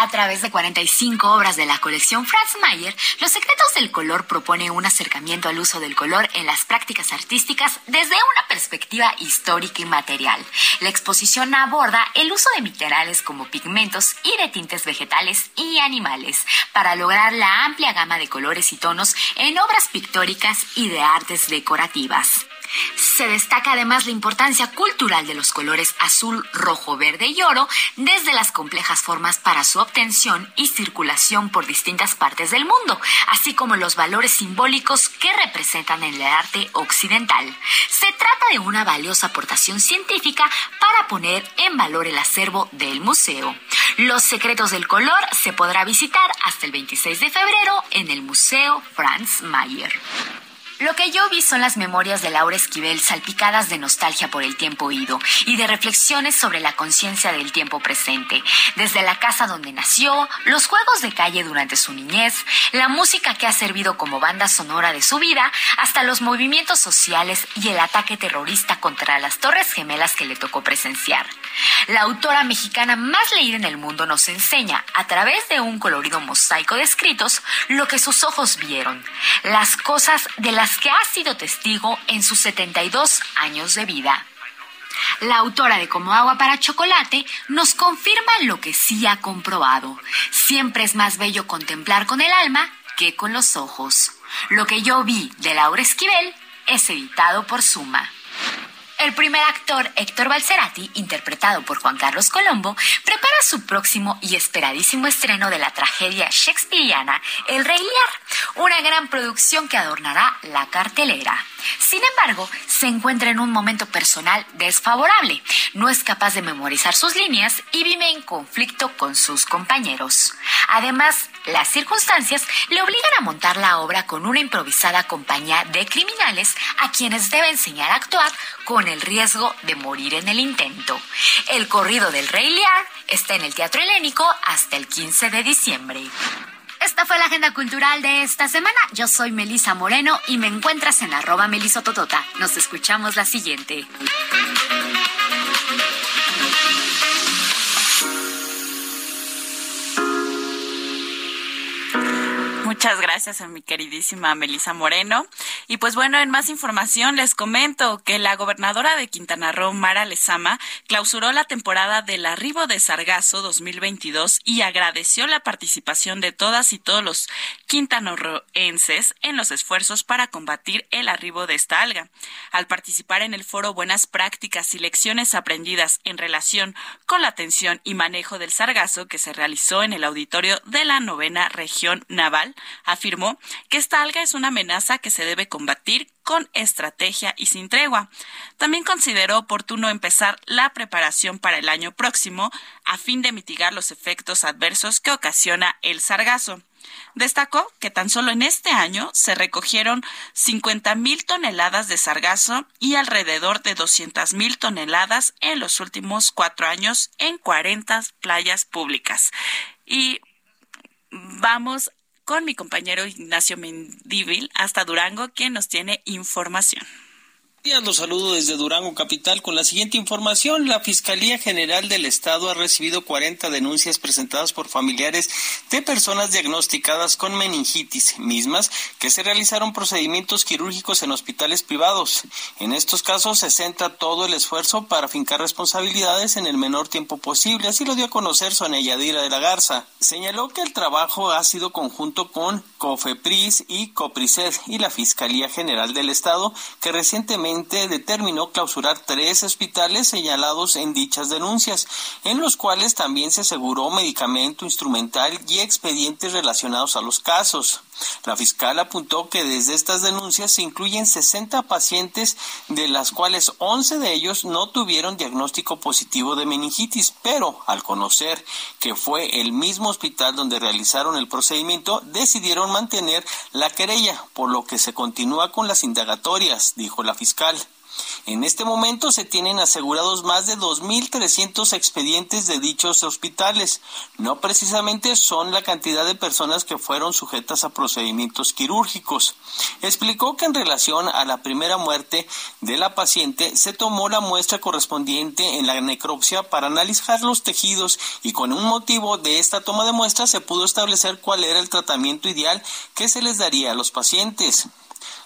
A través de 45 obras de la colección Franz Mayer, Los Secretos del Color propone un acercamiento al uso del color en las prácticas artísticas desde una perspectiva histórica y material. La exposición aborda el uso de minerales como pigmentos y de tintes vegetales y animales para lograr la amplia gama de colores y tonos en obras pictóricas y de artes decorativas. Se destaca además la importancia cultural de los colores azul, rojo, verde y oro, desde las complejas formas para su obtención y circulación por distintas partes del mundo, así como los valores simbólicos que representan en el arte occidental. Se trata de una valiosa aportación científica para poner en valor el acervo del museo. Los secretos del color se podrá visitar hasta el 26 de febrero en el Museo Franz Mayer. Lo que yo vi son las memorias de Laura Esquivel salpicadas de nostalgia por el tiempo ido y de reflexiones sobre la conciencia del tiempo presente, desde la casa donde nació, los juegos de calle durante su niñez, la música que ha servido como banda sonora de su vida, hasta los movimientos sociales y el ataque terrorista contra las Torres Gemelas que le tocó presenciar. La autora mexicana más leída en el mundo nos enseña, a través de un colorido mosaico de escritos, lo que sus ojos vieron, las cosas de las que ha sido testigo en sus 72 años de vida. La autora de Como agua para chocolate nos confirma lo que sí ha comprobado. Siempre es más bello contemplar con el alma que con los ojos. Lo que yo vi de Laura Esquivel es editado por Suma. El primer actor, Héctor Balcerati, interpretado por Juan Carlos Colombo, prepara su próximo y esperadísimo estreno de la tragedia shakespeariana El Rey Lear, una gran producción que adornará la cartelera. Sin embargo, se encuentra en un momento personal desfavorable. No es capaz de memorizar sus líneas y vive en conflicto con sus compañeros. Además, las circunstancias le obligan a montar la obra con una improvisada compañía de criminales a quienes debe enseñar a actuar con el riesgo de morir en el intento. El corrido del Rey Lear está en el Teatro Helénico hasta el 15 de diciembre. Esta fue la agenda cultural de esta semana. Yo soy Melisa Moreno y me encuentras en arroba melisototota. Nos escuchamos la siguiente. Muchas gracias a mi queridísima Melisa Moreno. Y pues bueno, en más información les comento que la gobernadora de Quintana Roo, Mara Lezama, clausuró la temporada del arribo de Sargazo 2022 y agradeció la participación de todas y todos los quintanarroenses en los esfuerzos para combatir el arribo de esta alga. Al participar en el foro Buenas Prácticas y Lecciones Aprendidas en relación con la atención y manejo del sargazo que se realizó en el auditorio de la novena región naval, afirmó que esta alga es una amenaza que se debe combatir con estrategia y sin tregua. También consideró oportuno empezar la preparación para el año próximo a fin de mitigar los efectos adversos que ocasiona el sargazo. Destacó que tan solo en este año se recogieron 50 mil toneladas de sargazo y alrededor de 200 mil toneladas en los últimos cuatro años en 40 playas públicas. Y vamos con mi compañero Ignacio Mendívil hasta Durango, quien nos tiene información. Los saludo desde Durango Capital con la siguiente información. La Fiscalía General del Estado ha recibido 40 denuncias presentadas por familiares de personas diagnosticadas con meningitis, mismas que se realizaron procedimientos quirúrgicos en hospitales privados. En estos casos se centra todo el esfuerzo para fincar responsabilidades en el menor tiempo posible. Así lo dio a conocer Sonia Yadira de la Garza. Señaló que el trabajo ha sido conjunto con COFEPRIS y COPRISED y la Fiscalía General del Estado, que recientemente determinó clausurar tres hospitales señalados en dichas denuncias, en los cuales también se aseguró medicamento instrumental y expedientes relacionados a los casos. La fiscal apuntó que desde estas denuncias se incluyen 60 pacientes, de las cuales 11 de ellos no tuvieron diagnóstico positivo de meningitis, pero al conocer que fue el mismo hospital donde realizaron el procedimiento, decidieron mantener la querella, por lo que se continúa con las indagatorias, dijo la fiscal. En este momento se tienen asegurados más de 2.300 expedientes de dichos hospitales. No precisamente son la cantidad de personas que fueron sujetas a procedimientos quirúrgicos. Explicó que en relación a la primera muerte de la paciente se tomó la muestra correspondiente en la necropsia para analizar los tejidos y con un motivo de esta toma de muestras se pudo establecer cuál era el tratamiento ideal que se les daría a los pacientes.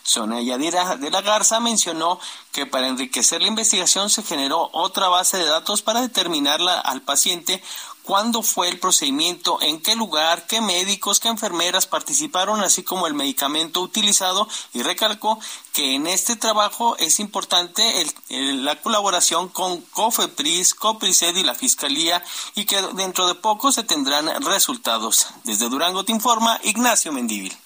Sonia Yadira de la Garza mencionó que para enriquecer la investigación se generó otra base de datos para determinarla al paciente cuándo fue el procedimiento, en qué lugar, qué médicos, qué enfermeras participaron, así como el medicamento utilizado y recalcó que en este trabajo es importante la colaboración con COFEPRIS, COPRISED y la Fiscalía y que dentro de poco se tendrán resultados. Desde Durango te informa Ignacio Mendívil.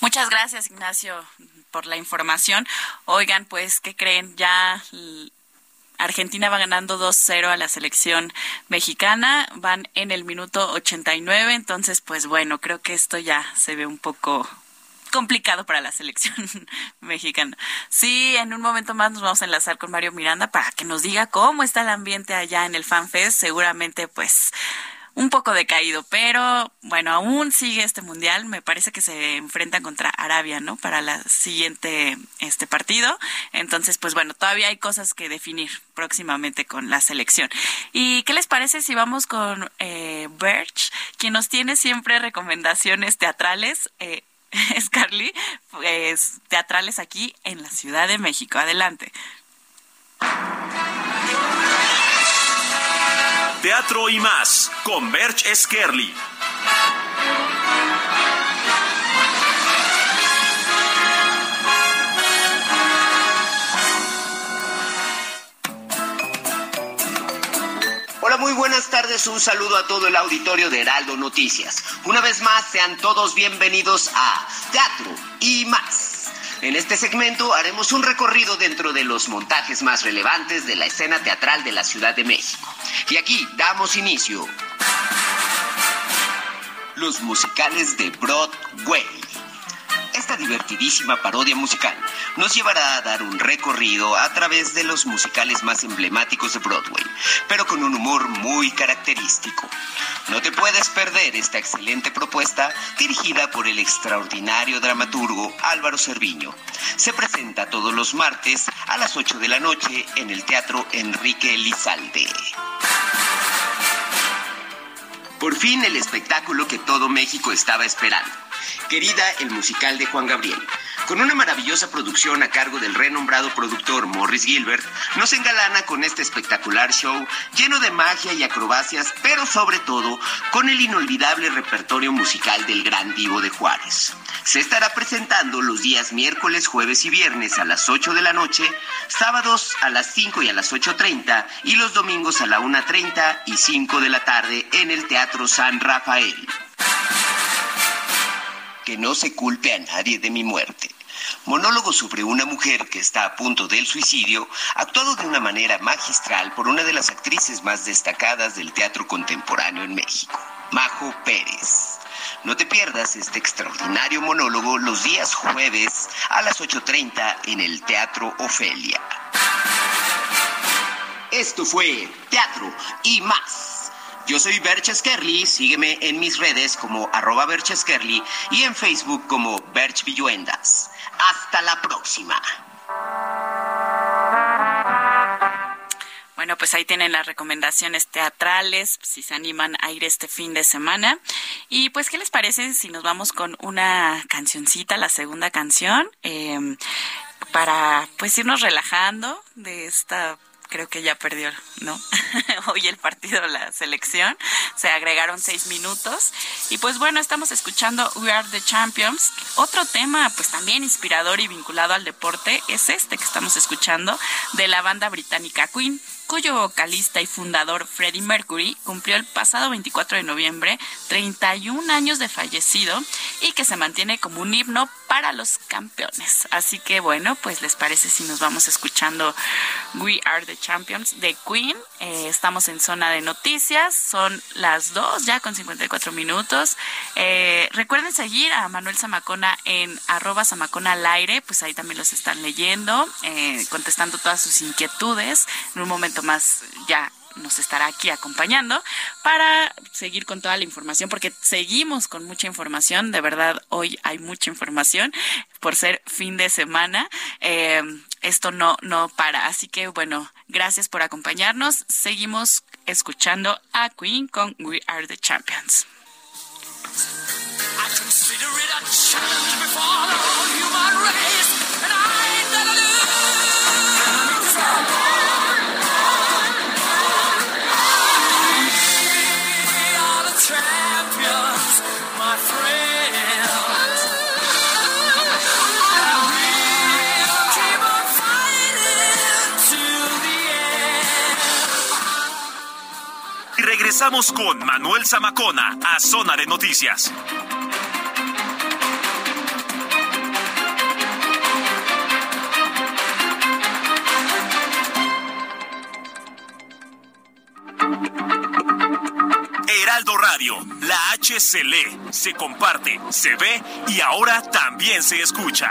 Muchas gracias, Ignacio, por la información. Oigan, pues, ¿qué creen? Ya Argentina va ganando 2-0 a la selección mexicana, van en el minuto 89, entonces, pues bueno, creo que esto ya se ve un poco complicado para la selección mexicana. Sí, en un momento más nos vamos a enlazar con Mario Miranda para que nos diga cómo está el ambiente allá en el FanFest. Seguramente, pues, un poco decaído, pero bueno, aún sigue este mundial. Me parece que se enfrentan contra Arabia, ¿no? Para la siguiente este partido. Entonces, pues bueno, todavía hay cosas que definir próximamente con la selección. ¿Y qué les parece si vamos con eh, Birch, quien nos tiene siempre recomendaciones teatrales? Eh, Scarly, pues, teatrales aquí en la Ciudad de México. Adelante. Teatro y más con Berch Eskerli. Hola, muy buenas tardes. Un saludo a todo el auditorio de Heraldo Noticias. Una vez más, sean todos bienvenidos a Teatro y más En este segmento haremos un recorrido dentro de los montajes más relevantes de la escena teatral de la Ciudad de México. Y aquí damos inicio. Los musicales de Broadway. Esta divertidísima parodia musical nos llevará a dar un recorrido a través de los musicales más emblemáticos de Broadway, pero con un humor muy característico. No te puedes perder esta excelente propuesta dirigida por el extraordinario dramaturgo Álvaro Cerviño. Se presenta todos los martes a las 8 de la noche en el Teatro Enrique Elizalde. Por fin el espectáculo que todo México estaba esperando. Querida, el musical de Juan Gabriel. Con una maravillosa producción a cargo del renombrado productor Morris Gilbert, nos engalana con este espectacular show lleno de magia y acrobacias, pero sobre todo con el inolvidable repertorio musical del gran divo de Juárez. Se estará presentando los días miércoles, jueves y viernes a las 8 de la noche, sábados a las 5 y a las 8.30 y los domingos a la 1.30 y 5 de la tarde en el Teatro San Rafael que no se culpe a nadie de mi muerte. Monólogo sobre una mujer que está a punto del suicidio, actuado de una manera magistral por una de las actrices más destacadas del teatro contemporáneo en México, Majo Pérez. No te pierdas este extraordinario monólogo los días jueves a las 8.30 en el Teatro Ofelia. Esto fue Teatro y más. Yo soy Berches Kerly, sígueme en mis redes como arroba Berches y en Facebook como Berch Villuendas. Hasta la próxima. Bueno, pues ahí tienen las recomendaciones teatrales, si se animan a ir este fin de semana. Y pues, ¿qué les parece si nos vamos con una cancioncita, la segunda canción, eh, para pues irnos relajando de esta creo que ya perdió, ¿no? Hoy el partido, la selección, se agregaron seis minutos. Y pues bueno, estamos escuchando We Are the Champions. Otro tema, pues también inspirador y vinculado al deporte, es este que estamos escuchando de la banda británica Queen cuyo vocalista y fundador Freddie Mercury cumplió el pasado 24 de noviembre 31 años de fallecido y que se mantiene como un himno para los campeones. Así que bueno, pues les parece si nos vamos escuchando We Are the Champions de Queen. Eh, estamos en zona de noticias, son las 2 ya con 54 minutos. Eh, recuerden seguir a Manuel Zamacona en arroba Zamacona al aire, pues ahí también los están leyendo, eh, contestando todas sus inquietudes. En un momento más ya nos estará aquí acompañando para seguir con toda la información, porque seguimos con mucha información, de verdad hoy hay mucha información por ser fin de semana. Eh, esto no, no para, así que bueno, gracias por acompañarnos. Seguimos escuchando a Queen con We Are the Champions. Regresamos con Manuel Zamacona a Zona de Noticias. Heraldo Radio, la H se lee, se comparte, se ve y ahora también se escucha.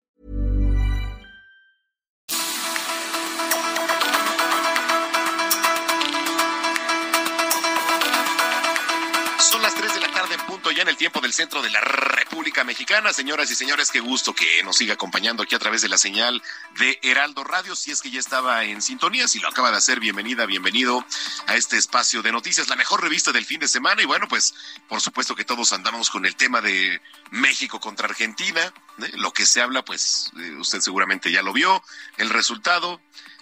3 de la tarde en punto ya en el tiempo del centro de la República Mexicana. Señoras y señores, qué gusto que nos siga acompañando aquí a través de la señal de Heraldo Radio. Si es que ya estaba en sintonía, si lo acaba de hacer, bienvenida, bienvenido a este espacio de noticias, la mejor revista del fin de semana. Y bueno, pues por supuesto que todos andamos con el tema de México contra Argentina. ¿eh? Lo que se habla, pues eh, usted seguramente ya lo vio. El resultado,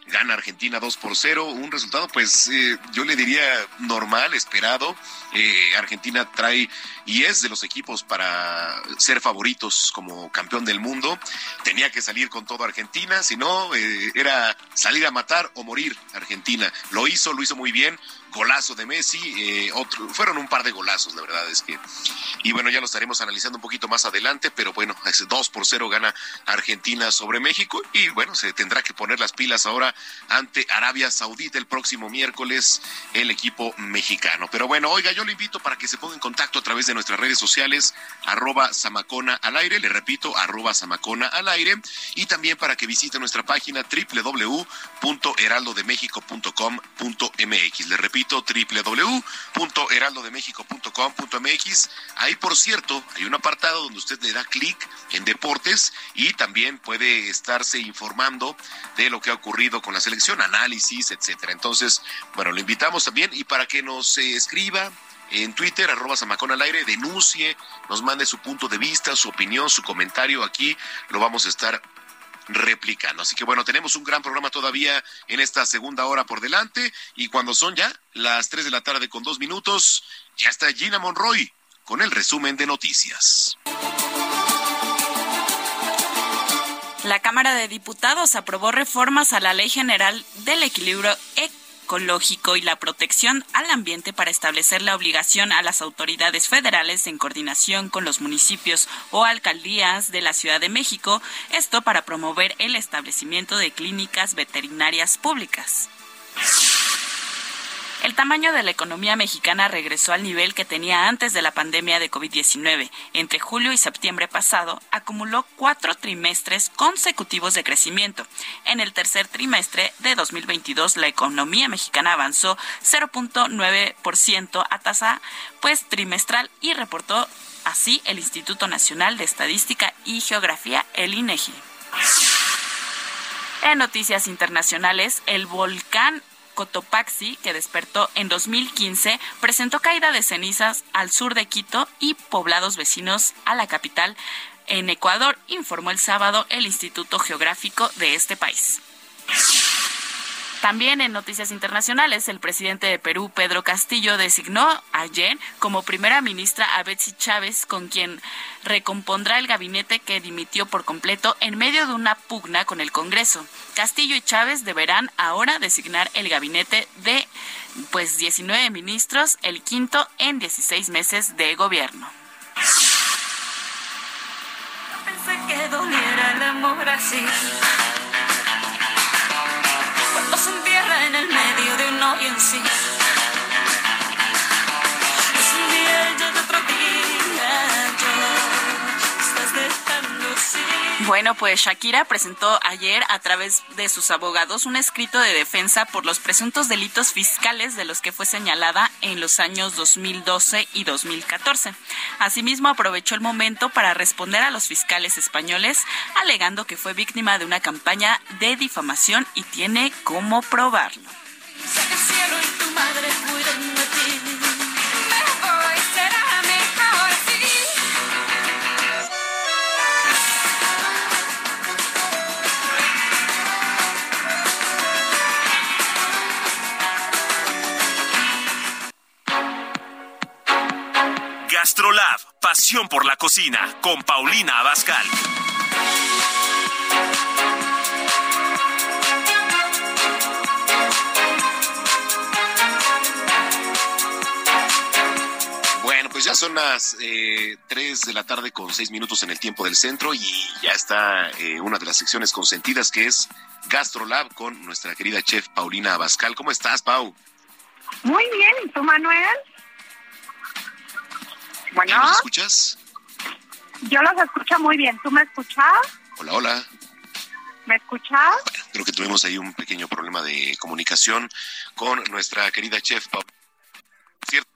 gana Argentina 2 por 0, un resultado pues eh, yo le diría normal, esperado. Eh, Argentina trae y es de los equipos para ser favoritos como campeón del mundo. Tenía que salir con todo Argentina, si no eh, era salir a matar o morir Argentina. Lo hizo, lo hizo muy bien golazo de Messi, eh, otro, fueron un par de golazos, la verdad es que, y bueno, ya lo estaremos analizando un poquito más adelante, pero bueno, ese 2 por 0 gana Argentina sobre México y bueno, se tendrá que poner las pilas ahora ante Arabia Saudita el próximo miércoles el equipo mexicano. Pero bueno, oiga, yo le invito para que se ponga en contacto a través de nuestras redes sociales, arroba Samacona al aire, le repito, arroba Samacona al aire, y también para que visite nuestra página www.heraldodemexico.com.mx. Le repito, www.heraldodemexico.com.mx. Ahí, por cierto, hay un apartado donde usted le da clic en deportes y también puede estarse informando de lo que ha ocurrido con la selección, análisis, etcétera. Entonces, bueno, lo invitamos también y para que nos eh, escriba en Twitter, arroba Samacón al aire, denuncie, nos mande su punto de vista, su opinión, su comentario. Aquí lo vamos a estar replicando. Así que bueno, tenemos un gran programa todavía en esta segunda hora por delante y cuando son ya las 3 de la tarde con dos minutos, ya está Gina Monroy con el resumen de noticias. La Cámara de Diputados aprobó reformas a la Ley General del Equilibrio ecológico y la protección al ambiente para establecer la obligación a las autoridades federales en coordinación con los municipios o alcaldías de la Ciudad de México, esto para promover el establecimiento de clínicas veterinarias públicas. El tamaño de la economía mexicana regresó al nivel que tenía antes de la pandemia de COVID-19. Entre julio y septiembre pasado, acumuló cuatro trimestres consecutivos de crecimiento. En el tercer trimestre de 2022, la economía mexicana avanzó 0.9% a tasa pues trimestral y reportó así el Instituto Nacional de Estadística y Geografía, el INEGI. En noticias internacionales, el volcán Cotopaxi, que despertó en 2015, presentó caída de cenizas al sur de Quito y poblados vecinos a la capital en Ecuador, informó el sábado el Instituto Geográfico de este país. También en noticias internacionales, el presidente de Perú, Pedro Castillo, designó ayer como primera ministra a Betsy Chávez, con quien recompondrá el gabinete que dimitió por completo en medio de una pugna con el Congreso. Castillo y Chávez deberán ahora designar el gabinete de pues 19 ministros, el quinto en 16 meses de gobierno. Pensé que doliera. Bueno, pues Shakira presentó ayer a través de sus abogados un escrito de defensa por los presuntos delitos fiscales de los que fue señalada en los años 2012 y 2014. Asimismo, aprovechó el momento para responder a los fiscales españoles, alegando que fue víctima de una campaña de difamación y tiene cómo probarlo. Gastrolab, pasión por la cocina, con Paulina Abascal. Pues ya son las eh, 3 de la tarde con 6 minutos en el tiempo del centro y ya está eh, una de las secciones consentidas que es Gastrolab con nuestra querida chef Paulina Abascal. ¿Cómo estás, Pau? Muy bien, ¿y tú, Manuel? Bueno, ¿Nos escuchas? yo los escucho muy bien. ¿Tú me escuchas? Hola, hola. ¿Me escuchas? Creo que tuvimos ahí un pequeño problema de comunicación con nuestra querida chef Pau. Cierto,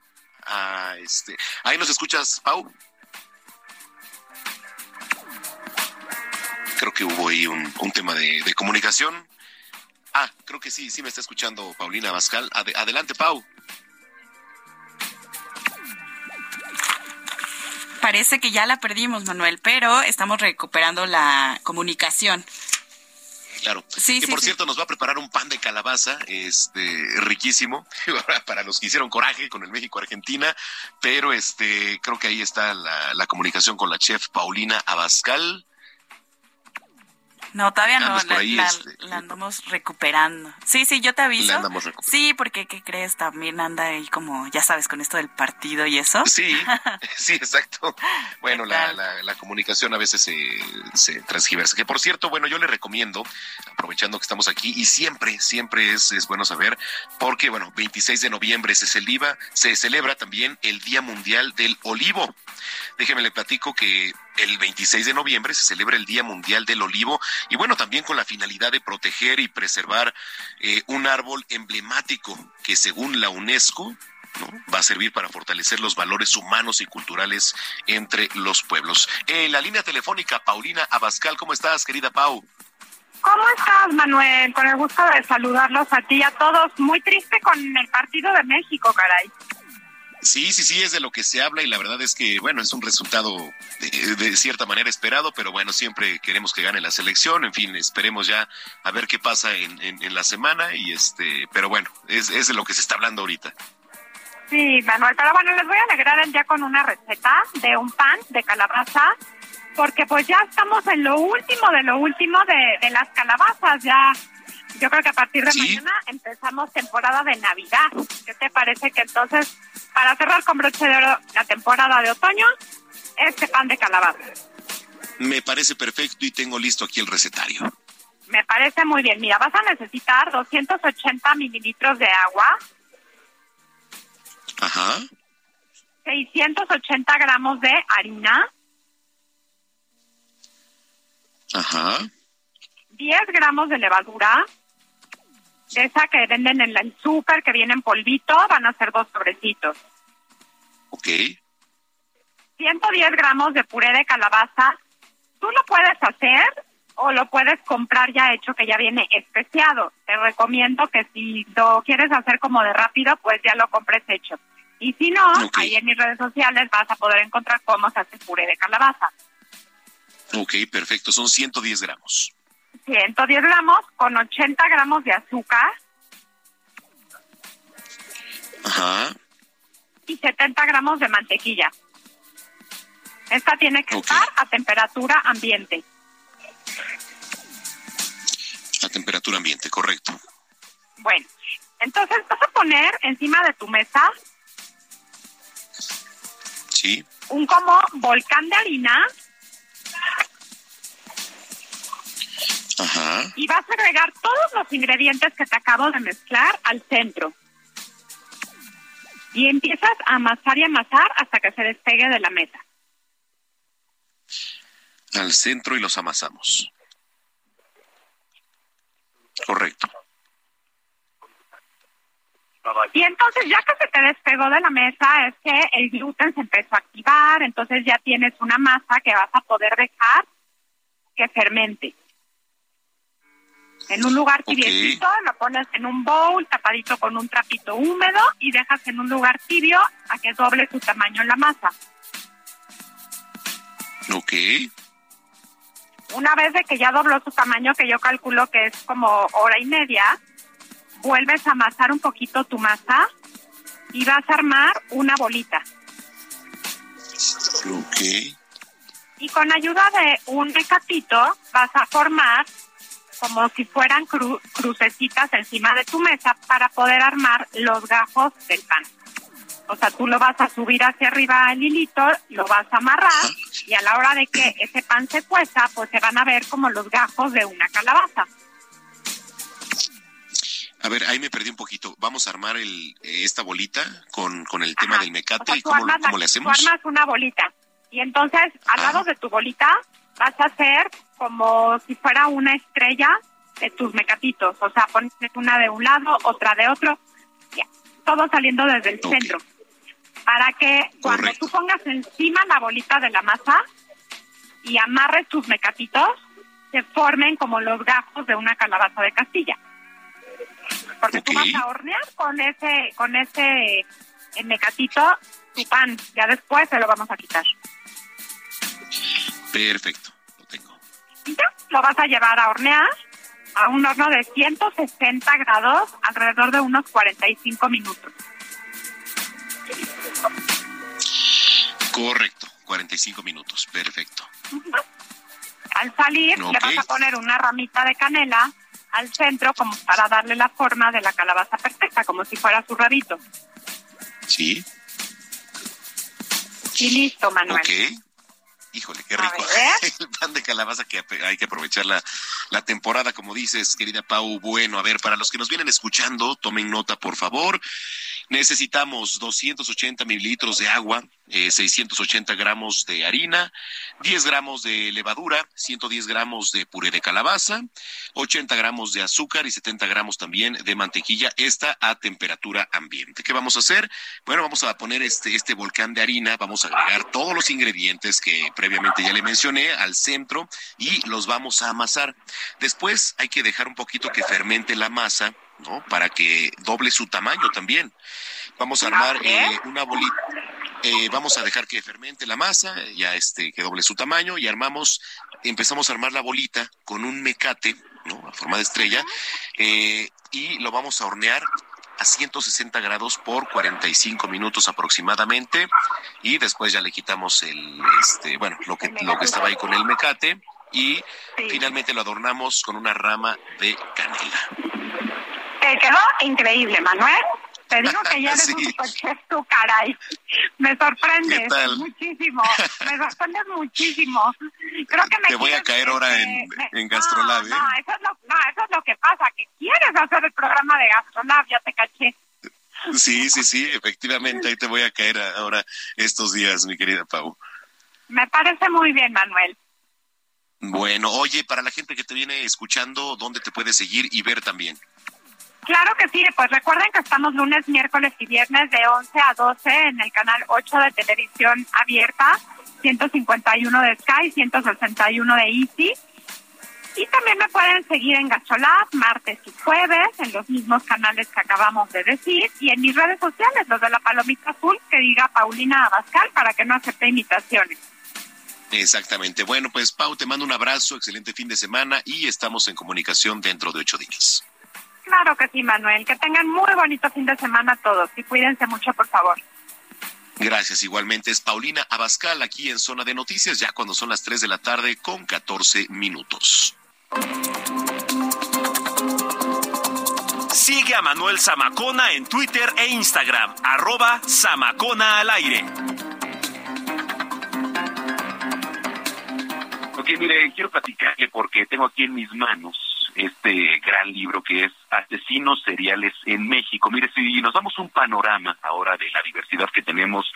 a este. Ahí nos escuchas, Pau. Creo que hubo ahí un, un tema de, de, comunicación. Ah, creo que sí, sí me está escuchando Paulina Bascal. Ad, adelante, Pau. Parece que ya la perdimos, Manuel, pero estamos recuperando la comunicación. Claro. Sí, que por cierto nos va a preparar un pan de calabaza, este, riquísimo, para los que hicieron coraje con el México Argentina, pero este, creo que ahí está la, la comunicación con la chef Paulina Abascal. No, todavía no, la, la, este, la, andamos recuperando. Sí, sí, yo te aviso. Sí, porque, ¿qué crees? También anda ahí como, ya sabes, con esto del partido y eso. Sí, sí, exacto. Bueno, la, la, comunicación a veces se, se transgiversa. Que por cierto, bueno, yo le recomiendo, aprovechando que estamos aquí, y siempre, siempre es, es bueno saber, porque, bueno, 26 de noviembre se celebra, se celebra también el Día Mundial del Olivo. Déjeme le platico que el 26 de noviembre se celebra el Día Mundial del Olivo y bueno, también con la finalidad de proteger y preservar eh, un árbol emblemático que según la UNESCO va a servir para fortalecer los valores humanos y culturales entre los pueblos. En la línea telefónica, Paulina Abascal, ¿cómo estás, querida Pau? ¿Cómo estás, Manuel? Con el gusto de saludarlos a ti y a todos. Muy triste con el partido de México, caray. Sí, sí, sí, es de lo que se habla y la verdad es que, bueno, es un resultado de, cierta manera esperado, pero bueno, siempre queremos que gane la selección, en fin, esperemos ya a ver qué pasa en, en, la semana y este, pero bueno, es, es de lo que se está hablando ahorita. Sí, Manuel, pero bueno, les voy a alegrar el día con una receta de un pan de calabaza, porque pues ya estamos en lo último de lo último de, de las calabazas, ya yo creo que a partir de mañana empezamos temporada de Navidad. ¿Qué te parece que entonces, para cerrar con broche de oro la temporada de otoño, este pan de calabaza? Me parece perfecto y tengo listo aquí el recetario. Me parece muy bien. Mira, vas a necesitar 280 mililitros de agua. Ajá. 680 gramos de harina. Ajá. 10 gramos de levadura esa que venden en el súper, que viene en polvito, van a ser dos sobrecitos. Ok. 110 gramos de puré de calabaza. Tú lo puedes hacer o lo puedes comprar ya hecho que ya viene especiado. Te recomiendo que si lo quieres hacer como de rápido, pues ya lo compres hecho. Y si no, ahí en mis redes sociales vas a poder encontrar cómo se hace puré de calabaza. Ok, perfecto. Son 110 gramos. 110 gramos con 80 gramos de azúcar. Ajá. Y 70 gramos de mantequilla. Esta tiene que estar a temperatura ambiente. A temperatura ambiente, correcto. Bueno, entonces vas a poner encima de tu mesa. Sí. Un como volcán de harina Y vas a agregar todos los ingredientes que te acabo de mezclar al centro. Y empiezas a amasar y amasar hasta que se despegue de la mesa. Al centro y los amasamos. Correcto. Y entonces ya que se te despegó de la mesa es que el gluten se empezó a activar, entonces ya tienes una masa que vas a poder dejar que fermente en un lugar tibiecito, lo pones en un bowl tapadito con un trapito húmedo y dejas en un lugar tibio a que doble su tamaño la masa. Ok. Una vez de que ya dobló su tamaño, que yo calculo que es como hora y media, vuelves a amasar un poquito tu masa y vas a armar una bolita. Ok. Y con ayuda de un mecatito vas a formar como si fueran crucecitas encima de tu mesa para poder armar los gajos del pan. O sea, tú lo vas a subir hacia arriba al hilito, lo vas a amarrar y a la hora de que ese pan se cueza, pues se van a ver como los gajos de una calabaza. A ver, ahí me perdí un poquito. Vamos a armar el, eh, esta bolita con, con el tema del mecate. ¿Y cómo, le hacemos? Tú armas una bolita. Y entonces, al lado de tu bolita, vas a hacer como si fuera una estrella de tus mecatitos. O sea, pones una de un lado, otra de otro, ya, todo saliendo desde el centro. para que cuando tú pongas encima la bolita de la masa y amarres tus mecatitos, se formen como los gajos de una calabaza de Castilla. Porque tú vas a hornear con ese, con ese eh, mecatito tu pan. Ya después se lo vamos a quitar. Perfecto, ya, lo vas a llevar a hornear a un horno de 160 grados alrededor de unos 45 minutos. Correcto, 45 minutos, perfecto. Al salir le vas a poner una ramita de canela al centro como para darle la forma de la calabaza perfecta, como si fuera su rabito. Sí. Y listo, Manuel. Híjole, qué rico. El pan de calabaza que hay que aprovechar la, la temporada, como dices, querida Pau. Bueno, a ver, para los que nos vienen escuchando, tomen nota, por favor. Necesitamos 280 mililitros de agua, eh, 680 gramos de harina, 10 gramos de levadura, 110 gramos de puré de calabaza, 80 gramos de azúcar y 70 gramos también de mantequilla, esta a temperatura ambiente. ¿Qué vamos a hacer? Bueno, vamos a poner este, este volcán de harina, vamos a agregar todos los ingredientes que previamente ya le mencioné al centro y los vamos a amasar. Después hay que dejar un poquito que fermente la masa ¿no? Para que doble su tamaño también. Vamos a armar eh, una bolita. Eh, vamos a dejar que fermente la masa, ya este, que doble su tamaño, y armamos, empezamos a armar la bolita con un mecate, ¿no? A forma de estrella, eh, y lo vamos a hornear a 160 grados por 45 minutos aproximadamente y después ya le quitamos el este bueno lo que lo que estaba ahí con el mecate y finalmente lo adornamos con una rama de canela. Te quedó increíble, Manuel. Te digo que ya eres un coche tu caray. Me sorprendes muchísimo. Me sorprendes muchísimo. Creo que me Te voy a caer ahora en, en Gastrolab. No, no, eso es lo, no, eso es lo que pasa, que quieres hacer el programa de Gastrolab, ya te caché. Sí, sí, sí, efectivamente, ahí te voy a caer ahora estos días, mi querida Pau. Me parece muy bien, Manuel. Bueno, oye, para la gente que te viene escuchando, ¿dónde te puedes seguir y ver también? Claro que sí, pues recuerden que estamos lunes, miércoles y viernes de 11 a 12 en el canal 8 de televisión abierta, 151 de Sky, 161 de Easy. Y también me pueden seguir en Gacholab martes y jueves, en los mismos canales que acabamos de decir, y en mis redes sociales, los de la Palomita Azul, que diga Paulina Abascal, para que no acepte imitaciones. Exactamente. Bueno, pues Pau, te mando un abrazo, excelente fin de semana y estamos en comunicación dentro de ocho días. Claro que sí, Manuel. Que tengan muy bonito fin de semana todos y cuídense mucho, por favor. Gracias. Igualmente es Paulina Abascal aquí en Zona de Noticias, ya cuando son las 3 de la tarde con 14 minutos. Sigue a Manuel Zamacona en Twitter e Instagram, arroba Zamacona al aire. Ok, mire, quiero platicarle porque tengo aquí en mis manos este gran libro que es Asesinos Seriales en México. Mire, si nos damos un panorama ahora de la diversidad que tenemos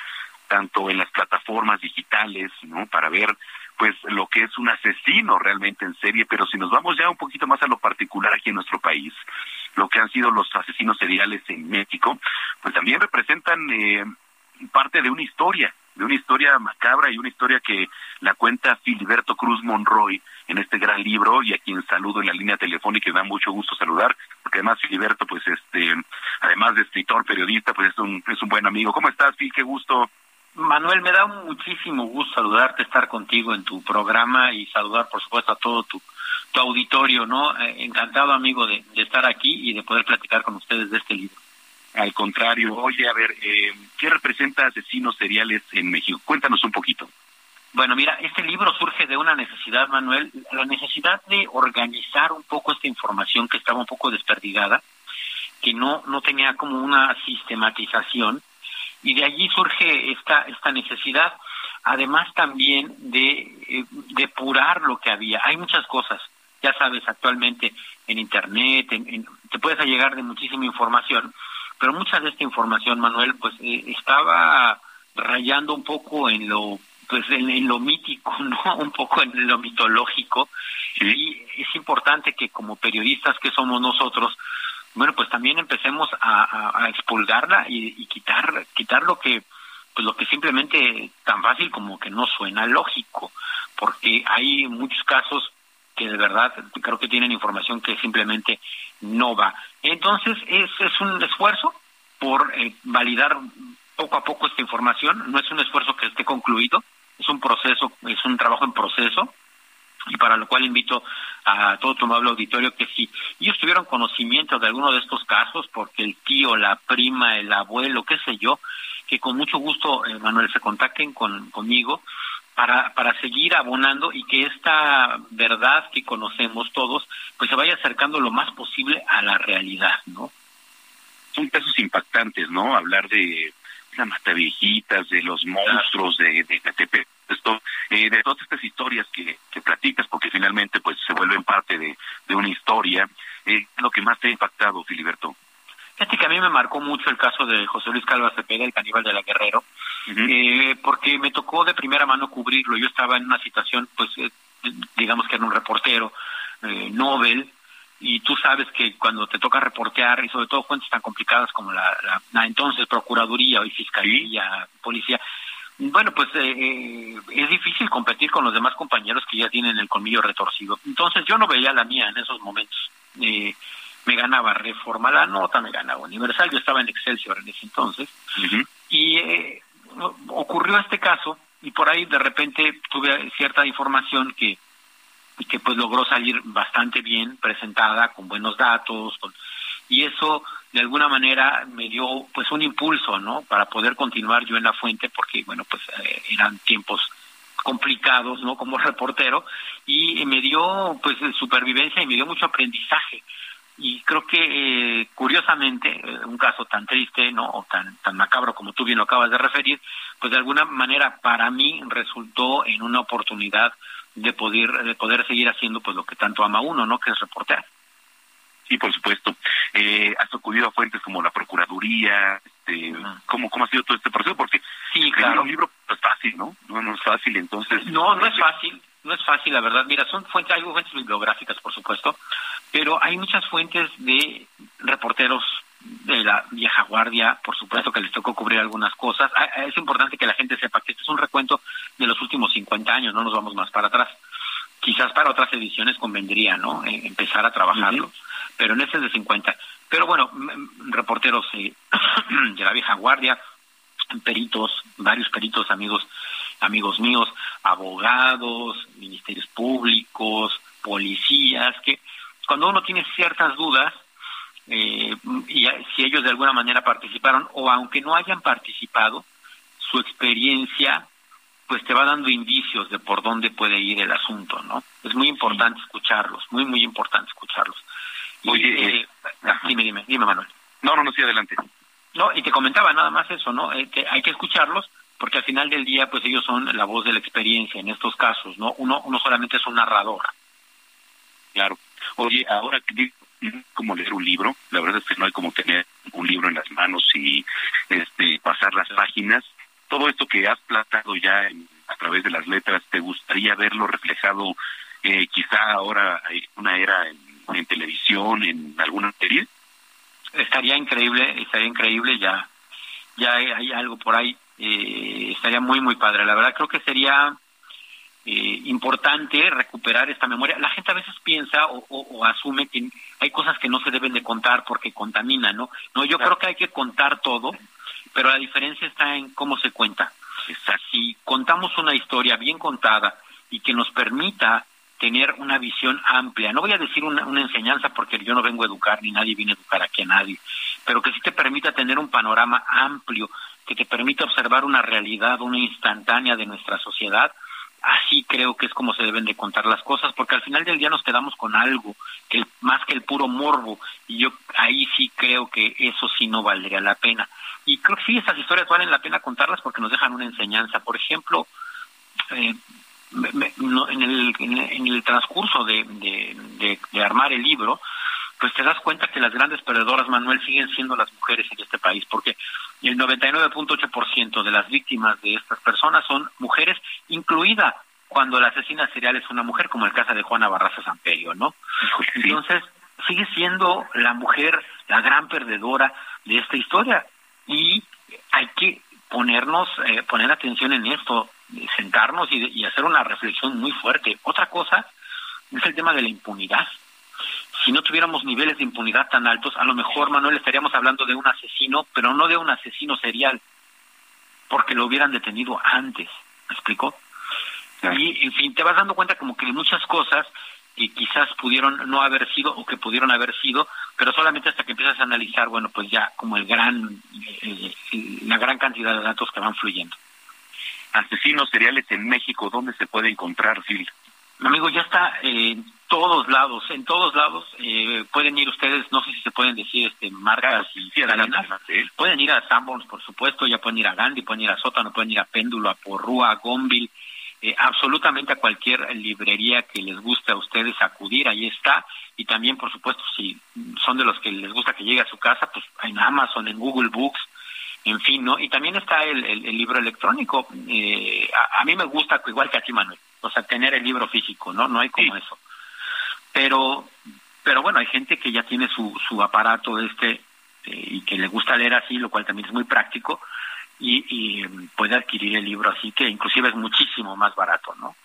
tanto en las plataformas digitales, ¿no? Para ver pues lo que es un asesino realmente en serie, pero si nos vamos ya un poquito más a lo particular aquí en nuestro país, lo que han sido los asesinos seriales en México, pues también representan eh, parte de una historia, de una historia macabra y una historia que la cuenta Filiberto Cruz Monroy en este gran libro y a quien saludo en la línea telefónica y me da mucho gusto saludar, porque además Filiberto, pues este, además de escritor, periodista, pues es un, es un buen amigo. ¿Cómo estás, Phil? Qué gusto. Manuel, me da muchísimo gusto saludarte, estar contigo en tu programa y saludar, por supuesto, a todo tu, tu auditorio, ¿no? Eh, encantado, amigo, de estar aquí y de poder platicar con ustedes de este libro. Al contrario, oye, a ver, eh, ¿qué representa asesinos seriales en México? Cuéntanos un poquito. Bueno, mira, este libro surge de una necesidad, Manuel, la necesidad de organizar un poco esta información que estaba un poco desperdigada, que no, no tenía como una sistematización, y de allí surge esta, esta necesidad, además también de eh, depurar lo que había. Hay muchas cosas, ya sabes, actualmente en Internet, en, te puedes allegar de muchísima información, pero mucha de esta información, Manuel, pues eh, estaba rayando un poco en lo pues en, lo mítico, ¿no? Un poco en lo mitológico. Y es importante que como periodistas que somos nosotros, bueno, pues también empecemos a, a, expulgarla y, quitar, quitar lo que pues lo que simplemente tan fácil como que no suena lógico, porque hay muchos casos que de verdad creo que tienen información que simplemente no va. Entonces es, es un esfuerzo por eh, validar poco a poco esta información, no es un esfuerzo que esté concluido, es un proceso, es un trabajo en proceso, y para lo cual invito a todo tu amable auditorio que si ellos tuvieron conocimiento de alguno de estos casos, porque el tío, la prima, el abuelo, qué sé yo, que con mucho gusto, eh, Manuel, se contacten con, conmigo para, para seguir abonando y que esta verdad que conocemos todos, pues se vaya acercando lo más posible a la realidad, ¿no? Son casos impactantes, ¿no? Hablar de la mataviejitas, de los monstruos de, de Catepec, esto, eh, de todas estas historias que, que platicas, porque finalmente pues se vuelven parte de, de una historia. Eh, lo que más te ha impactado, Filiberto? Fíjate que a mí me marcó mucho el caso de José Luis Calva Cepeda, el caníbal de la Guerrero, eh, porque me tocó de primera mano cubrirlo. Yo estaba en una situación, pues, eh, digamos que era un reportero, eh, Nobel, y tú sabes que cuando te toca reportear, y sobre todo fuentes tan complicadas como la, la, la entonces Procuraduría y Fiscalía, Policía, bueno, pues eh, eh, es difícil competir con los demás compañeros que ya tienen el colmillo retorcido. Entonces yo no veía la mía en esos momentos. Eh, me ganaba Reforma la nota, me ganaba Universal, yo estaba en Excelsior en ese entonces. Y eh, ocurrió este caso y por ahí de repente tuve cierta información que que pues logró salir bastante bien presentada con buenos datos con, y eso de alguna manera me dio pues un impulso no para poder continuar yo en la fuente porque bueno pues eh, eran tiempos complicados no como reportero y me dio pues supervivencia y me dio mucho aprendizaje y creo que eh, curiosamente eh, un caso tan triste no o tan tan macabro como tú bien lo acabas de referir pues de alguna manera para mí resultó en una oportunidad de poder de poder seguir haciendo pues lo que tanto ama uno no que es reportear Sí, por supuesto. Eh, has acudido a fuentes como la Procuraduría, este, ¿cómo, ¿cómo ha sido todo este proceso? Porque sí, claro. un libro no es fácil, ¿no? ¿no? No es fácil, entonces... No, no es fácil, no es fácil, la verdad. Mira, son fuentes, hay fuentes bibliográficas, por supuesto, pero hay muchas fuentes de reporteros de la vieja guardia, por supuesto que les tocó cubrir algunas cosas. Es importante que la gente sepa que este es un recuento de los últimos 50 años, no nos vamos más para atrás. Quizás para otras ediciones convendría, ¿no? Eh, empezar a trabajarlo. Uh -huh pero en ese es de 50. Pero bueno, reporteros eh, de la vieja guardia, peritos, varios peritos, amigos, amigos míos, abogados, ministerios públicos, policías, que cuando uno tiene ciertas dudas, eh, y si ellos de alguna manera participaron, o aunque no hayan participado, su experiencia pues te va dando indicios de por dónde puede ir el asunto, ¿no? Es muy importante escucharlos, muy, muy importante escucharlos. Oye, eh, dime, dime, dime, Manuel. No, no, no, sí, adelante. No, y te comentaba nada más eso, ¿no? Eh, que hay que escucharlos porque al final del día, pues ellos son la voz de la experiencia en estos casos, ¿no? Uno, uno solamente es un narrador. Claro. Oye, ahora como leer un libro, la verdad es que no hay como tener un libro en las manos y este pasar las páginas. Todo esto que has platado ya en, a través de las letras, ¿te gustaría verlo reflejado eh, quizá ahora hay una era en en televisión, en alguna serie? Estaría increíble, estaría increíble, ya ya hay, hay algo por ahí, eh, estaría muy, muy padre. La verdad creo que sería eh, importante recuperar esta memoria. La gente a veces piensa o, o, o, asume que hay cosas que no se deben de contar porque contaminan, ¿no? No, yo claro. creo que hay que contar todo, pero la diferencia está en cómo se cuenta. O sea, si contamos una historia bien contada y que nos permita tener una visión amplia. No voy a decir una, una, enseñanza porque yo no vengo a educar ni nadie viene a educar aquí a nadie, pero que sí te permita tener un panorama amplio, que te permita observar una realidad, una instantánea de nuestra sociedad. Así creo que es como se deben de contar las cosas, porque al final del día nos quedamos con algo, que más que el puro morbo, y yo ahí sí creo que eso sí no valdría la pena. Y creo que sí, esas historias valen la pena contarlas porque nos dejan una enseñanza. Por ejemplo, eh, en, el, en, el, transcurso de, armar el libro, pues te das cuenta que las grandes perdedoras, Manuel, siguen siendo las mujeres en este país, porque el 99.8% de las víctimas de estas personas son mujeres, incluida cuando la asesina serial es una mujer, como el caso de Juana Barraza Samperio, ¿no? Entonces, sigue siendo la mujer la gran perdedora de esta historia y hay que ponernos, eh, poner atención en esto, sentarnos y, y hacer una reflexión muy fuerte. Otra cosa es el tema de la impunidad. Si no tuviéramos niveles de impunidad tan altos, a lo mejor, Manuel, estaríamos hablando de un asesino, pero no de un asesino serial, porque lo hubieran detenido antes. ¿Me explico? Y, en fin, te vas dando cuenta como que de muchas cosas que quizás pudieron no haber sido o que pudieron haber sido, pero solamente hasta que empiezas a analizar, bueno, pues ya como el gran, eh, la gran cantidad de datos que van fluyendo. Asesinos seriales en México, ¿dónde se puede encontrar, Phil? Amigo, ya está en todos lados, en todos lados. Eh, pueden ir ustedes, no sé si se pueden decir este marcas y cadenas. Pueden ir a Sanborns, por supuesto, ya pueden ir a Gandhi, pueden ir a Sótano, pueden ir a Péndulo, a Porrúa, a Gonville, eh, absolutamente a cualquier librería que les guste a ustedes acudir, ahí está. Y también, por supuesto, si son de los que les gusta que llegue a su casa, pues en Amazon, en Google Books, en fin, ¿no? Y también está el, el, libro electrónico. Eh, a, mí me gusta, igual que a ti, Manuel, o sea, tener el libro físico, ¿no? No hay como eso. Pero, pero bueno, hay gente que ya tiene su, su aparato este eh, y que le gusta leer así, lo cual también es muy práctico y, y puede adquirir el libro así que inclusive es muchísimo más barato, ¿no?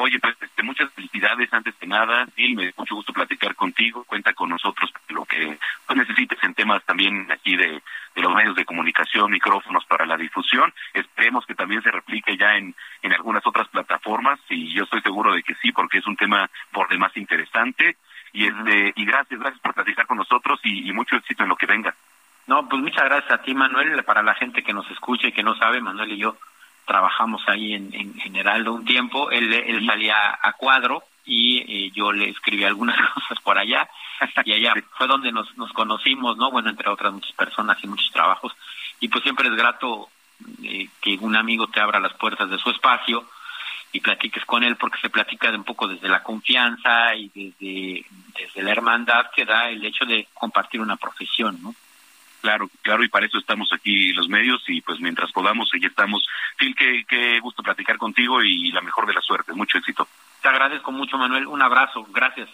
Oye, pues este, muchas felicidades antes que nada. Phil, me mucho gusto platicar contigo. Cuenta con nosotros lo que pues, necesites en temas también aquí de, de, los medios de comunicación, micrófonos para la difusión. Esperemos que también se replique ya en, en algunas otras plataformas y yo estoy seguro de que sí, porque es un tema por demás interesante. Y, este, y gracias, gracias por platicar con nosotros y, y mucho éxito en lo que venga. No, pues muchas gracias a ti, Manuel. Para la gente que nos escucha y que no sabe, Manuel y yo trabajamos ahí en, en Generaldo un tiempo, él, él salía a cuadro y eh, yo le escribí algunas cosas por allá y allá fue donde nos, nos conocimos, ¿no? Bueno, entre otras muchas personas y muchos trabajos y pues siempre es grato eh, que un amigo te abra las puertas de su espacio y platiques con él porque se platica de un poco desde la confianza y desde, desde la hermandad que da el hecho de compartir una profesión, ¿no? Claro, claro, y para eso estamos aquí los medios y pues mientras podamos, aquí estamos. Phil, qué, qué gusto platicar contigo y la mejor de la suerte. Mucho éxito. Te agradezco mucho, Manuel. Un abrazo. Gracias.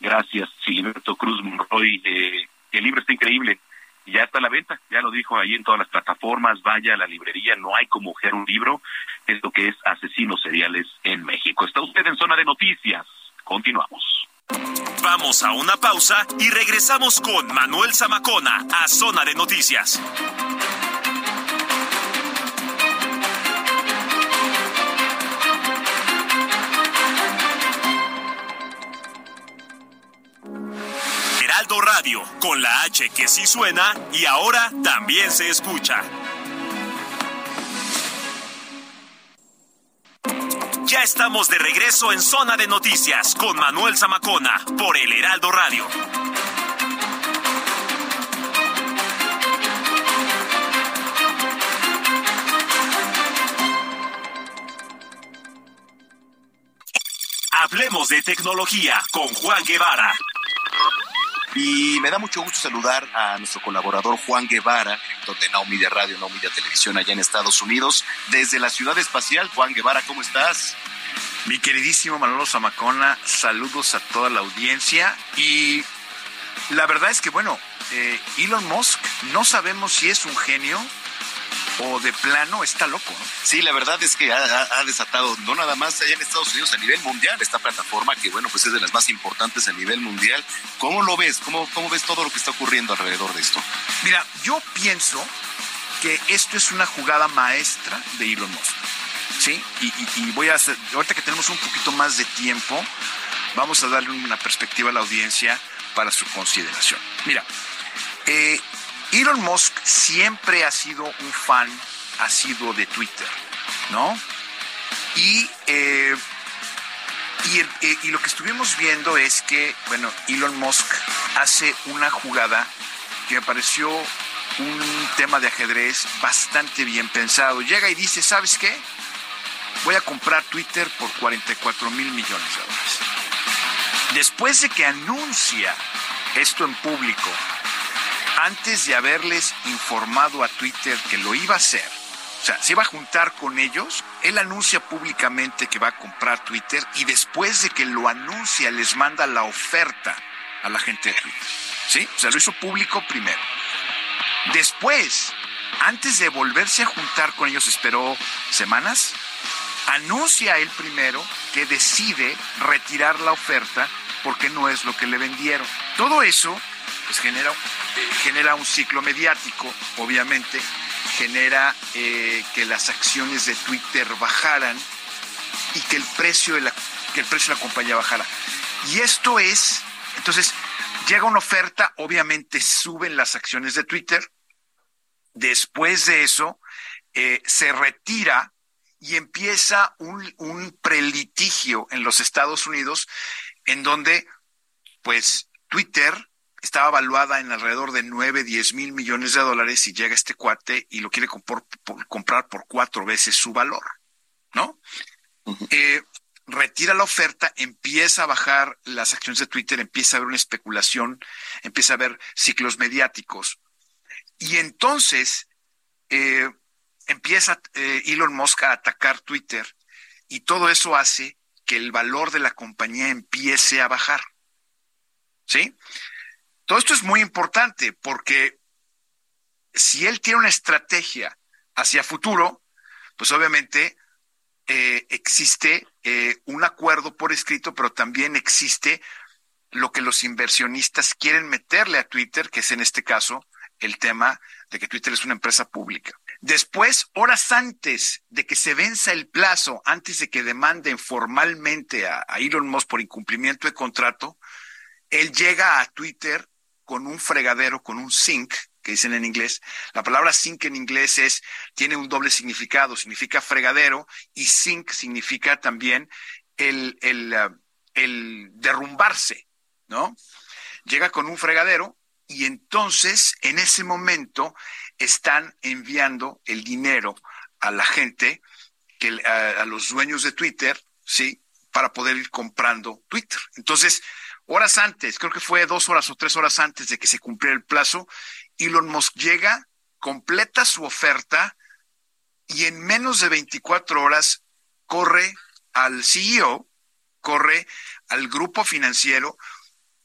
Gracias, Silberto Cruz Monroy. Eh, el libro está increíble. Ya está a la venta, ya lo dijo ahí en todas las plataformas. Vaya a la librería, no hay como mujer un libro. Es lo que es Asesinos Seriales en México. Está usted en zona de noticias. Continuamos. Vamos a una pausa y regresamos con Manuel Zamacona a Zona de Noticias. Heraldo Radio, con la H que sí suena y ahora también se escucha. Ya estamos de regreso en Zona de Noticias con Manuel Zamacona por el Heraldo Radio. Hablemos de tecnología con Juan Guevara. Y me da mucho gusto saludar a nuestro colaborador Juan Guevara, director de Now Media Radio, Now Media Televisión allá en Estados Unidos, desde la ciudad espacial. Juan Guevara, ¿cómo estás? Mi queridísimo Manolo Zamacona, saludos a toda la audiencia. Y la verdad es que, bueno, eh, Elon Musk, no sabemos si es un genio o de plano está loco. ¿no? Sí, la verdad es que ha, desatado, no nada más allá en Estados Unidos, a nivel mundial, esta plataforma que, bueno, pues es de las más importantes a nivel mundial. ¿Cómo lo ves? ¿Cómo, cómo ves todo lo que está ocurriendo alrededor de esto? Mira, yo pienso que esto es una jugada maestra de Elon Musk. ¿Sí? Y, voy a hacer, ahorita que tenemos un poquito más de tiempo, vamos a darle una perspectiva a la audiencia para su consideración. Mira, eh, Elon Musk siempre ha sido un fan, ha sido de Twitter, ¿no? Y, eh, eh, y, lo que estuvimos viendo es que, bueno, Elon Musk hace una jugada que me pareció un tema de ajedrez bastante bien pensado. Llega y dice, ¿sabes qué? Voy a comprar Twitter por 44 mil millones de dólares. Después de que anuncia esto en público, antes de haberles informado a Twitter que lo iba a hacer, o sea, se iba a juntar con ellos, él anuncia públicamente que va a comprar Twitter y después de que lo anuncia les manda la oferta a la gente de Twitter. ¿Sí? O sea, lo hizo público primero. Después antes de volverse a juntar con ellos, esperó semanas, anuncia él primero que decide retirar la oferta porque no es lo que le vendieron. Todo eso pues genera, genera un ciclo mediático, obviamente, genera eh, que las acciones de Twitter bajaran y que el precio de la, que el precio de la compañía bajara. Y esto es, entonces, llega una oferta, obviamente suben las acciones de Twitter. Después de eso, eh, se retira y empieza un, un prelitigio en los Estados Unidos en donde, pues, Twitter estaba evaluada en alrededor de 9, 10 mil millones de dólares y llega este cuate y lo quiere comprar por, comprar por cuatro veces su valor, ¿no? eh, retira la oferta, empieza a bajar las acciones de Twitter, empieza a haber una especulación, empieza a haber ciclos mediáticos. Y entonces eh, empieza eh, Elon Musk a atacar Twitter y todo eso hace que el valor de la compañía empiece a bajar. ¿Sí? Todo esto es muy importante porque si él tiene una estrategia hacia futuro, pues obviamente eh, existe eh, un acuerdo por escrito, pero también existe lo que los inversionistas quieren meterle a Twitter, que es en este caso el tema de que Twitter es una empresa pública. Después, horas antes de que se venza el plazo, antes de que demanden formalmente a, a Elon Musk por incumplimiento de contrato, él llega a Twitter con un fregadero, con un sink, que dicen en inglés. La palabra sink en inglés es, tiene un doble significado, significa fregadero y sink significa también el, el, uh, el derrumbarse, ¿no? Llega con un fregadero y entonces en ese momento están enviando el dinero a la gente, que, a, a los dueños de Twitter, ¿sí? Para poder ir comprando Twitter. Entonces, horas antes, creo que fue dos horas o tres horas antes de que se cumpliera el plazo, Elon Musk llega, completa su oferta y en menos de 24 horas corre al CEO, corre al grupo financiero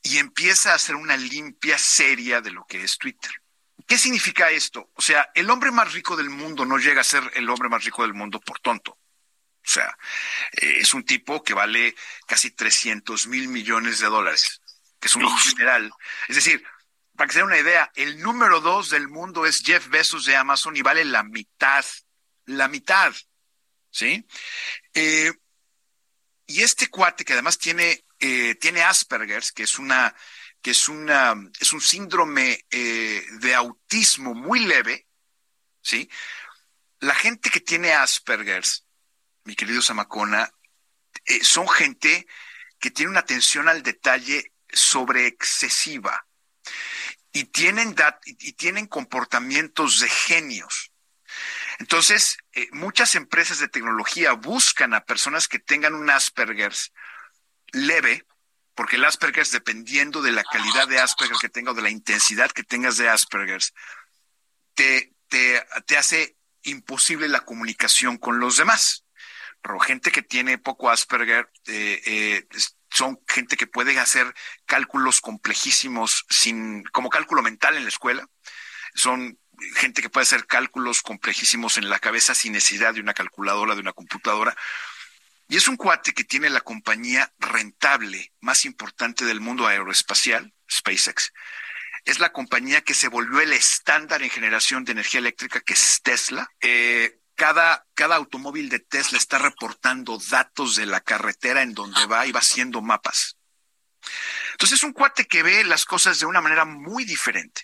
y empieza a hacer una limpia seria de lo que es Twitter. ¿Qué significa esto? O sea, el hombre más rico del mundo no llega a ser el hombre más rico del mundo por tonto. O sea, eh, es un tipo que vale casi 300 mil millones de dólares, que es un general. Es decir, para que se den una idea, el número dos del mundo es Jeff Bezos de Amazon y vale la mitad, la mitad, ¿sí? Eh, y este cuate que además tiene, eh, tiene Asperger's, que es una, que es una, es un síndrome eh, de autismo muy leve, ¿sí? La gente que tiene Asperger's, mi querido Samacona, eh, son gente que tiene una atención al detalle sobre excesiva y tienen, dat y tienen comportamientos de genios. Entonces, eh, muchas empresas de tecnología buscan a personas que tengan un Asperger's leve, porque el Asperger's, dependiendo de la calidad de Asperger que tenga o de la intensidad que tengas de Asperger's, te, te, te hace imposible la comunicación con los demás. Gente que tiene poco Asperger eh, eh, son gente que puede hacer cálculos complejísimos sin, como cálculo mental en la escuela. Son gente que puede hacer cálculos complejísimos en la cabeza sin necesidad de una calculadora, de una computadora. Y es un cuate que tiene la compañía rentable más importante del mundo aeroespacial, SpaceX. Es la compañía que se volvió el estándar en generación de energía eléctrica, que es Tesla. Eh, cada, cada automóvil de Tesla está reportando datos de la carretera en donde va y va haciendo mapas. Entonces es un cuate que ve las cosas de una manera muy diferente.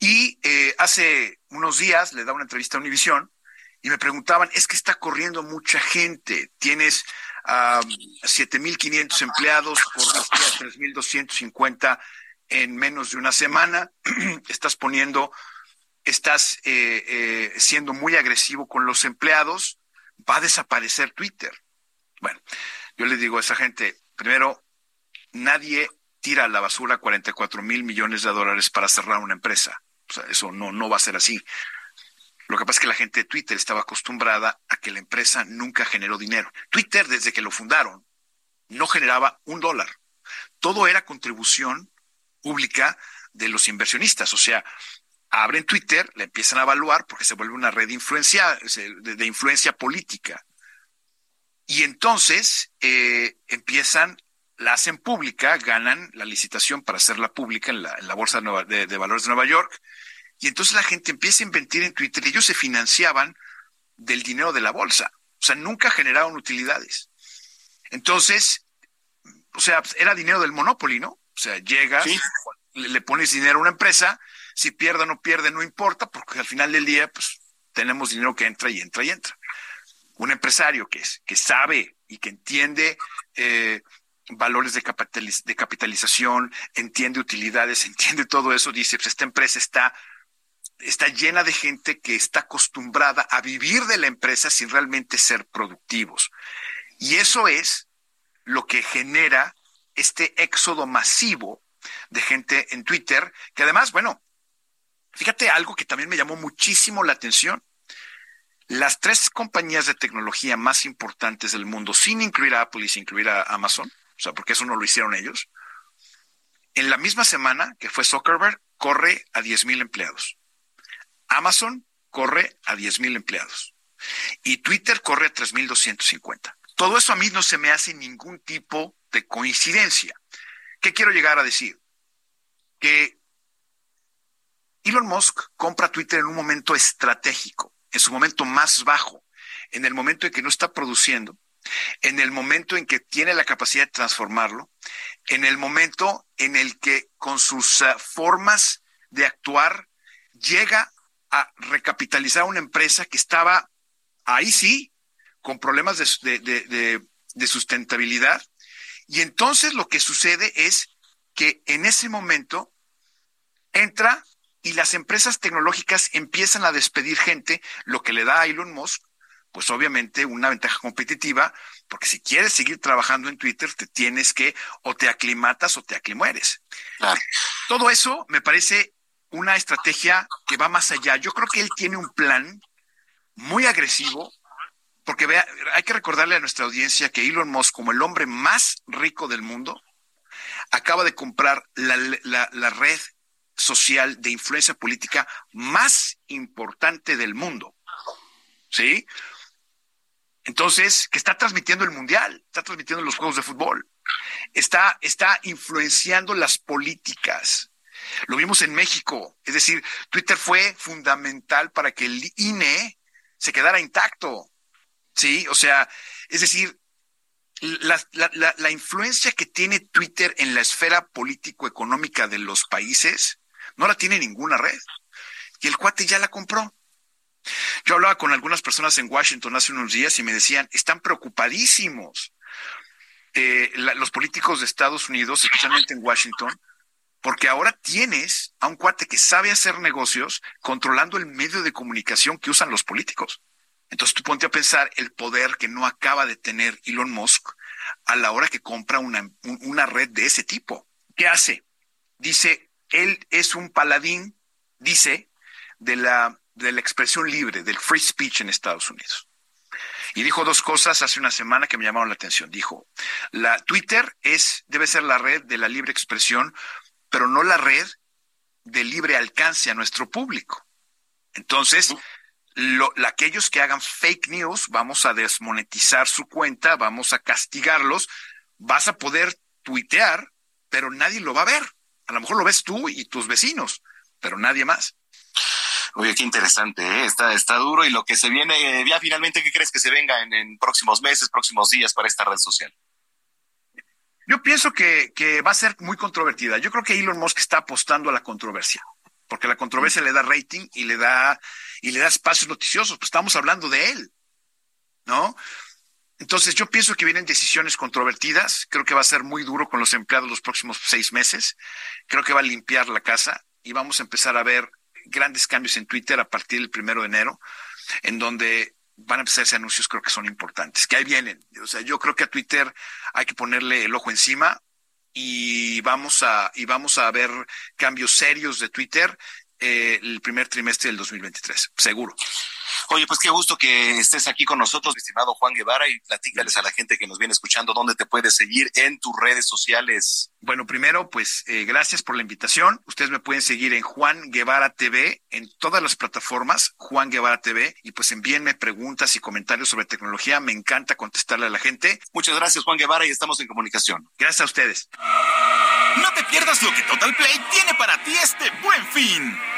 Y eh, hace unos días le da una entrevista a Univisión y me preguntaban, es que está corriendo mucha gente, tienes um, 7.500 empleados, corriste a 3.250 en menos de una semana, estás poniendo, estás eh, eh, siendo muy agresivo con los empleados, va a desaparecer Twitter. Bueno, yo le digo a esa gente, primero, nadie tira a la basura 44 mil millones de dólares para cerrar una empresa. O sea, eso no, no va a ser así. Lo que pasa es que la gente de Twitter estaba acostumbrada a que la empresa nunca generó dinero. Twitter, desde que lo fundaron, no generaba un dólar. Todo era contribución pública de los inversionistas. O sea, abren Twitter, la empiezan a evaluar porque se vuelve una red de influencia, de, influencia política. Y entonces eh, empiezan, la hacen pública, ganan la licitación para hacerla pública en la, Bolsa de, de, Valores de Nueva York. Y entonces la gente empieza a invertir en Twitter. Ellos se financiaban del dinero de la bolsa. O sea, nunca generaron utilidades. Entonces, o sea, era dinero del Monopoly, ¿no? O sea, llegas, le, pones dinero a una empresa, si pierde o no pierde, no importa, porque al final del día, pues, tenemos dinero que entra y entra y entra. Un empresario que, es, que sabe y que entiende eh, valores de, capitalización, entiende utilidades, entiende todo eso, dice, pues esta empresa está está llena de gente que está acostumbrada a vivir de la empresa sin realmente ser productivos. Y eso es lo que genera este éxodo masivo de gente en Twitter, que además, bueno, fíjate algo que también me llamó muchísimo la atención. Las tres compañías de tecnología más importantes del mundo, sin incluir a Apple y sin incluir a Amazon, o sea, porque eso no lo hicieron ellos, en la misma semana que fue Zuckerberg, corre a 10 mil empleados. Amazon corre a 10 mil empleados y Twitter corre a 3.250. Todo eso a mí no se me hace ningún tipo de coincidencia. ¿Qué quiero llegar a decir? Que Elon Musk compra Twitter en un momento estratégico, en su momento más bajo, en el momento en que no está produciendo, en el momento en que tiene la capacidad de transformarlo, en el momento en el que con sus uh, formas de actuar llega a recapitalizar una empresa que estaba ahí sí, con problemas de, sustentabilidad. Y entonces lo que sucede es que en ese momento entra y las empresas tecnológicas empiezan a despedir gente, lo que le da a Elon Musk, pues obviamente una ventaja competitiva, porque si quieres seguir trabajando en Twitter, te tienes que o te aclimatas o te aclimueres. Todo eso me parece una estrategia que va más allá. Yo creo que él tiene un plan muy agresivo, porque vea, hay que recordarle a nuestra audiencia que Elon Musk, como el hombre más rico del mundo, acaba de comprar la, la red social de influencia política más importante del mundo. ¿Sí? Entonces, que está transmitiendo el mundial, está transmitiendo los juegos de fútbol, está, está influenciando las políticas. Lo vimos en México, es decir, Twitter fue fundamental para que el INE se quedara intacto. Sí, o sea, es decir, la, la, influencia que tiene Twitter en la esfera político-económica de los países no la tiene ninguna red. Y el cuate ya la compró. Yo hablaba con algunas personas en Washington hace unos días y me decían, están preocupadísimos eh, los políticos de Estados Unidos, especialmente en Washington, porque ahora tienes a un cuate que sabe hacer negocios controlando el medio de comunicación que usan los políticos. Entonces tú ponte a pensar el poder que no acaba de tener Elon Musk a la hora que compra una, una red de ese tipo. ¿Qué hace? Dice, él es un paladín, dice, de la, de la expresión libre, del free speech en Estados Unidos. Y dijo dos cosas hace una semana que me llamaron la atención. Dijo, la Twitter es, debe ser la red de la libre expresión pero no la red de libre alcance a nuestro público. Entonces, lo, aquellos que hagan fake news, vamos a desmonetizar su cuenta, vamos a castigarlos, vas a poder tuitear, pero nadie lo va a ver. A lo mejor lo ves tú y tus vecinos, pero nadie más. Oye, qué interesante, ¿eh? está, está duro y lo que se viene, ya finalmente, ¿qué crees que se venga en próximos meses, próximos días para esta red social? Yo pienso que, va a ser muy controvertida. Yo creo que Elon Musk está apostando a la controversia, porque la controversia le da rating y le da, y le da espacios noticiosos. Pues estamos hablando de él, ¿no? Entonces yo pienso que vienen decisiones controvertidas. Creo que va a ser muy duro con los empleados los próximos seis meses. Creo que va a limpiar la casa y vamos a empezar a ver grandes cambios en Twitter a partir del primero de enero, en donde van a empezar ese anuncios creo que son importantes, que ahí vienen. O sea, yo creo que a Twitter hay que ponerle el ojo encima y vamos a, y vamos a ver cambios serios de Twitter eh, el primer trimestre del 2023, seguro. Oye, pues qué gusto que estés aquí con nosotros, estimado Juan Guevara, y platícales a la gente que nos viene escuchando dónde te puedes seguir en tus redes sociales. Bueno, primero, pues eh, gracias por la invitación. Ustedes me pueden seguir en Juan Guevara TV, en todas las plataformas, Juan Guevara TV, y pues envíenme preguntas y comentarios sobre tecnología. Me encanta contestarle a la gente. Muchas gracias, Juan Guevara, y estamos en comunicación. Gracias a ustedes. No te pierdas lo que Total Play tiene para ti este buen fin.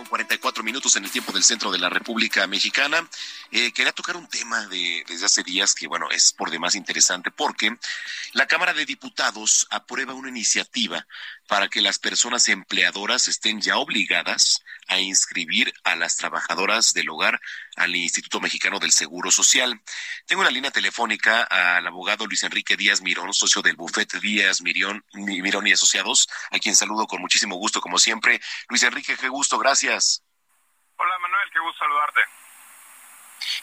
Con 44 minutos en el tiempo del centro de la República Mexicana. Eh, quería tocar un tema de, desde hace días que, bueno, es por demás interesante porque la Cámara de Diputados aprueba una iniciativa para que las personas empleadoras estén ya obligadas a inscribir a las trabajadoras del hogar al Instituto Mexicano del Seguro Social. Tengo en la línea telefónica al abogado Luis Enrique Díaz Mirón, socio del bufete Díaz Mirón, Mirón y Asociados, a quien saludo con muchísimo gusto, como siempre. Luis Enrique, qué gusto, gracias. Hola Manuel, qué gusto saludarte.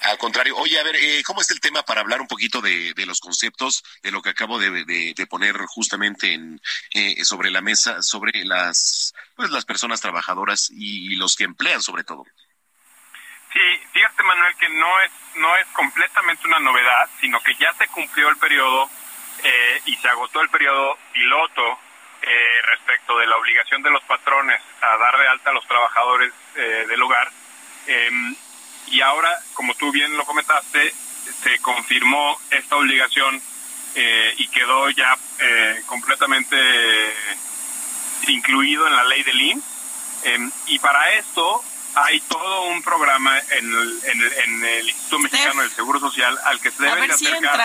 Al contrario, oye, a ver, eh, ¿cómo está el tema para hablar un poquito de, de los conceptos, de lo que acabo de, de- de poner justamente en, eh, sobre la mesa, sobre las, pues, las personas trabajadoras y, los que emplean sobre todo? Sí, fíjate Manuel que no es no es completamente una novedad, sino que ya se cumplió el periodo eh, y se agotó el periodo piloto eh, respecto de la obligación de los patrones a dar de alta a los trabajadores eh, del hogar. Em, y ahora, como tú bien lo comentaste, se confirmó esta obligación eh, y quedó ya eh, completamente incluido en la ley del IMSS. Em, y para esto hay todo un programa en el, en el- en el Instituto Mexicano del Seguro Social al que se deben de acercar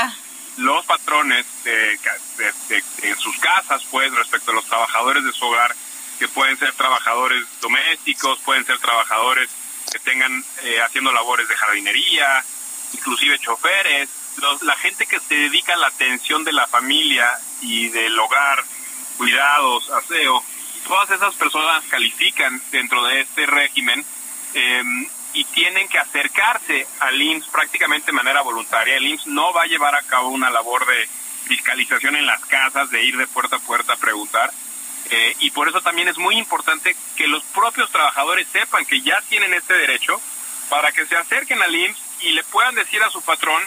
los patrones de, de- de- en sus casas, pues, respecto a los trabajadores de su hogar, que pueden ser trabajadores domésticos, pueden ser trabajadores que tengan eh, haciendo labores de jardinería, inclusive choferes, los- la gente que se dedica a la atención de la familia y del hogar, cuidados, aseo, todas esas personas califican dentro de este régimen eh, y tienen que acercarse al IMSS prácticamente de manera voluntaria. El IMSS no va a llevar a cabo una labor de fiscalización en las casas, de ir de puerta a puerta a preguntar. Eh, y por eso también es muy importante que los propios trabajadores sepan que ya tienen este derecho para que se acerquen al IMSS y le puedan decir a su patrón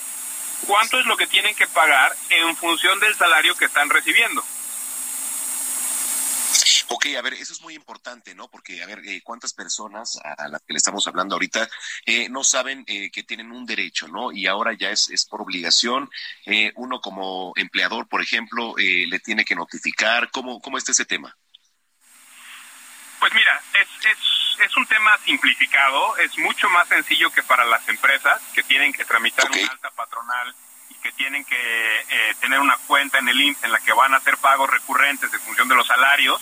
cuánto es lo que tienen que pagar en función del salario que están recibiendo. Ok, a ver, eso es muy importante, ¿no? Porque, a ver, eh, ¿cuántas personas a, a las que le estamos hablando ahorita eh, no saben eh, que tienen un derecho, ¿no? Y ahora ya es, es por obligación. Eh, uno como empleador, por ejemplo, eh, le tiene que notificar. ¿Cómo, ¿Cómo está ese tema? Pues mira, es, es, es un tema simplificado, es mucho más sencillo que para las empresas que tienen que tramitar una alta patronal y que tienen que eh, tener una cuenta en el IMSS en la que van a hacer pagos recurrentes en función de los salarios.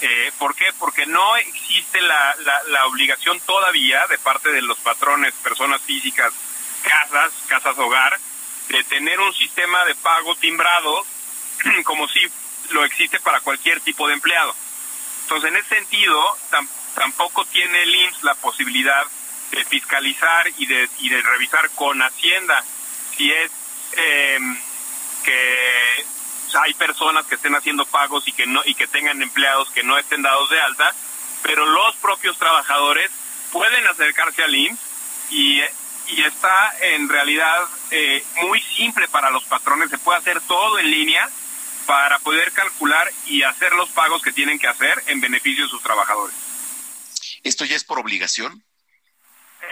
Eh, ¿Por qué? Porque no existe la, la, la obligación todavía de parte de los patrones, personas físicas, casas, casas hogar, de tener un sistema de pago timbrado como si lo existe para cualquier tipo de empleado. Entonces, en ese sentido, tam- tampoco tiene el IMSS la posibilidad de fiscalizar y de, y de revisar con Hacienda si es eh, que hay personas que estén haciendo pagos y que no y que tengan empleados que no estén dados de alta pero los propios trabajadores pueden acercarse al IMSS y, y está en realidad eh, muy simple para los patrones, se puede hacer todo en línea para poder calcular y hacer los pagos que tienen que hacer en beneficio de sus trabajadores. ¿Esto ya es por obligación?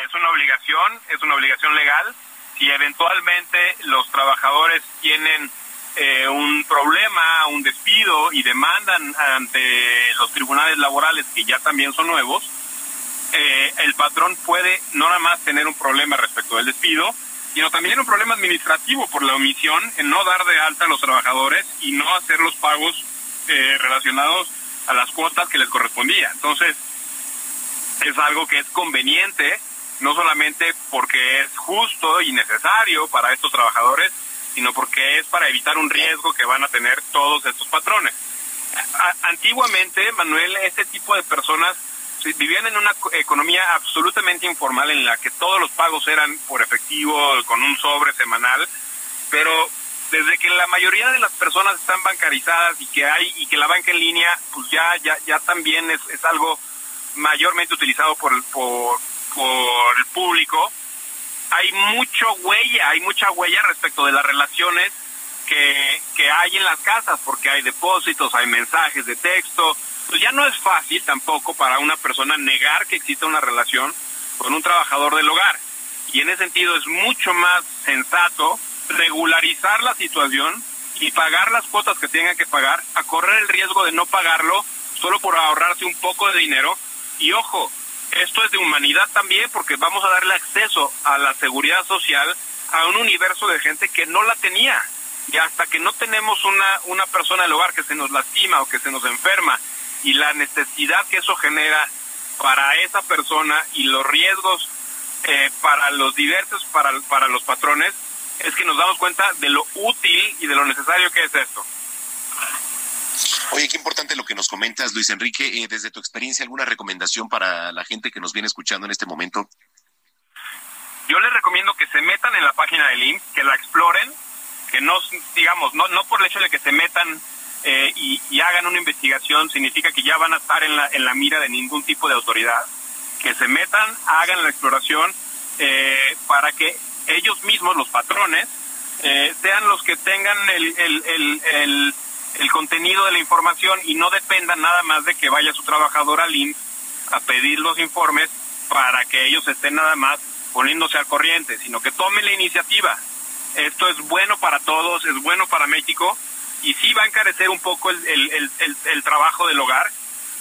Es una obligación, es una obligación legal. Si eventualmente los trabajadores tienen eh, un problema, un despido y demandan ante los tribunales laborales, que ya también son nuevos, eh, el patrón puede no nada más tener un problema respecto del despido, sino también un problema administrativo por la omisión en no dar de alta a los trabajadores y no hacer los pagos eh, relacionados a las cuotas que les correspondía. Entonces, es algo que es conveniente, no solamente porque es justo y necesario para estos trabajadores, sino porque es para evitar un riesgo que van a tener todos estos patrones. antiguamente, Manuel, este tipo de personas vivían en una economía absolutamente informal en la que todos los pagos eran por efectivo, con un sobre semanal, pero desde que la mayoría de las personas están bancarizadas y que hay y que la banca en línea, pues ya ya ya también es, es algo mayormente utilizado por el, por, por el público, hay mucho huella, hay mucha huella respecto de las relaciones que, que hay en las casas, porque hay depósitos, hay mensajes de texto, pues ya no es fácil tampoco para una persona negar que existe una relación con un trabajador del hogar. Y en ese sentido es mucho más sensato regularizar la situación y pagar las cuotas que tengan que pagar, a correr el riesgo de no pagarlo solo por ahorrarse un poco de dinero. Y ojo, esto es de humanidad también porque vamos a darle acceso a la seguridad social a un universo de gente que no la tenía. Y hasta que no tenemos una, una persona del hogar que se nos lastima o que se nos enferma y la necesidad que eso genera para esa persona y los riesgos eh, para los diversos, para, para los patrones, es que nos damos cuenta de lo útil y de lo necesario que es esto. Oye, qué importante lo que nos comentas, Luis Enrique. Eh, desde tu experiencia, ¿alguna recomendación para la gente que nos viene escuchando en este momento? Yo les recomiendo que se metan en la página del IMSS, que la exploren, que no, digamos, no, no por el hecho de que se metan eh, y, hagan una investigación significa que ya van a estar en la, en la mira de ningún tipo de autoridad, que se metan, hagan la exploración eh, para que ellos mismos, los patrones, eh, sean los que tengan el, el, el, el, contenido de la información y no dependan nada más de que vaya su trabajador al INS a pedir los informes para que ellos estén nada más poniéndose al corriente, sino que tomen la iniciativa. Esto es bueno para todos, es bueno para México y sí va a encarecer un poco el, el, el, trabajo del hogar,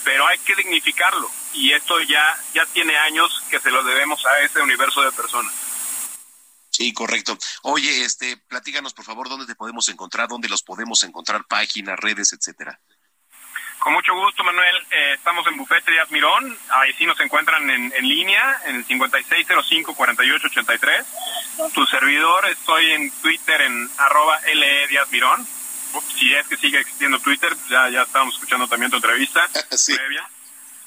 pero hay que dignificarlo y esto ya, ya tiene años que se lo debemos a ese universo de personas. Sí, correcto. Oye, este, platíganos por favor dónde te podemos encontrar, dónde los podemos encontrar, páginas, redes, etcétera. Con mucho gusto, Manuel. Eh, estamos en Bufete Díaz Mirón. Ahí sí nos encuentran en, en línea, en el 5605-4883. Tu servidor, estoy en Twitter en arroba LE Díaz Mirón si es que sigue existiendo Twitter, ya, ya estábamos escuchando también tu entrevista previa.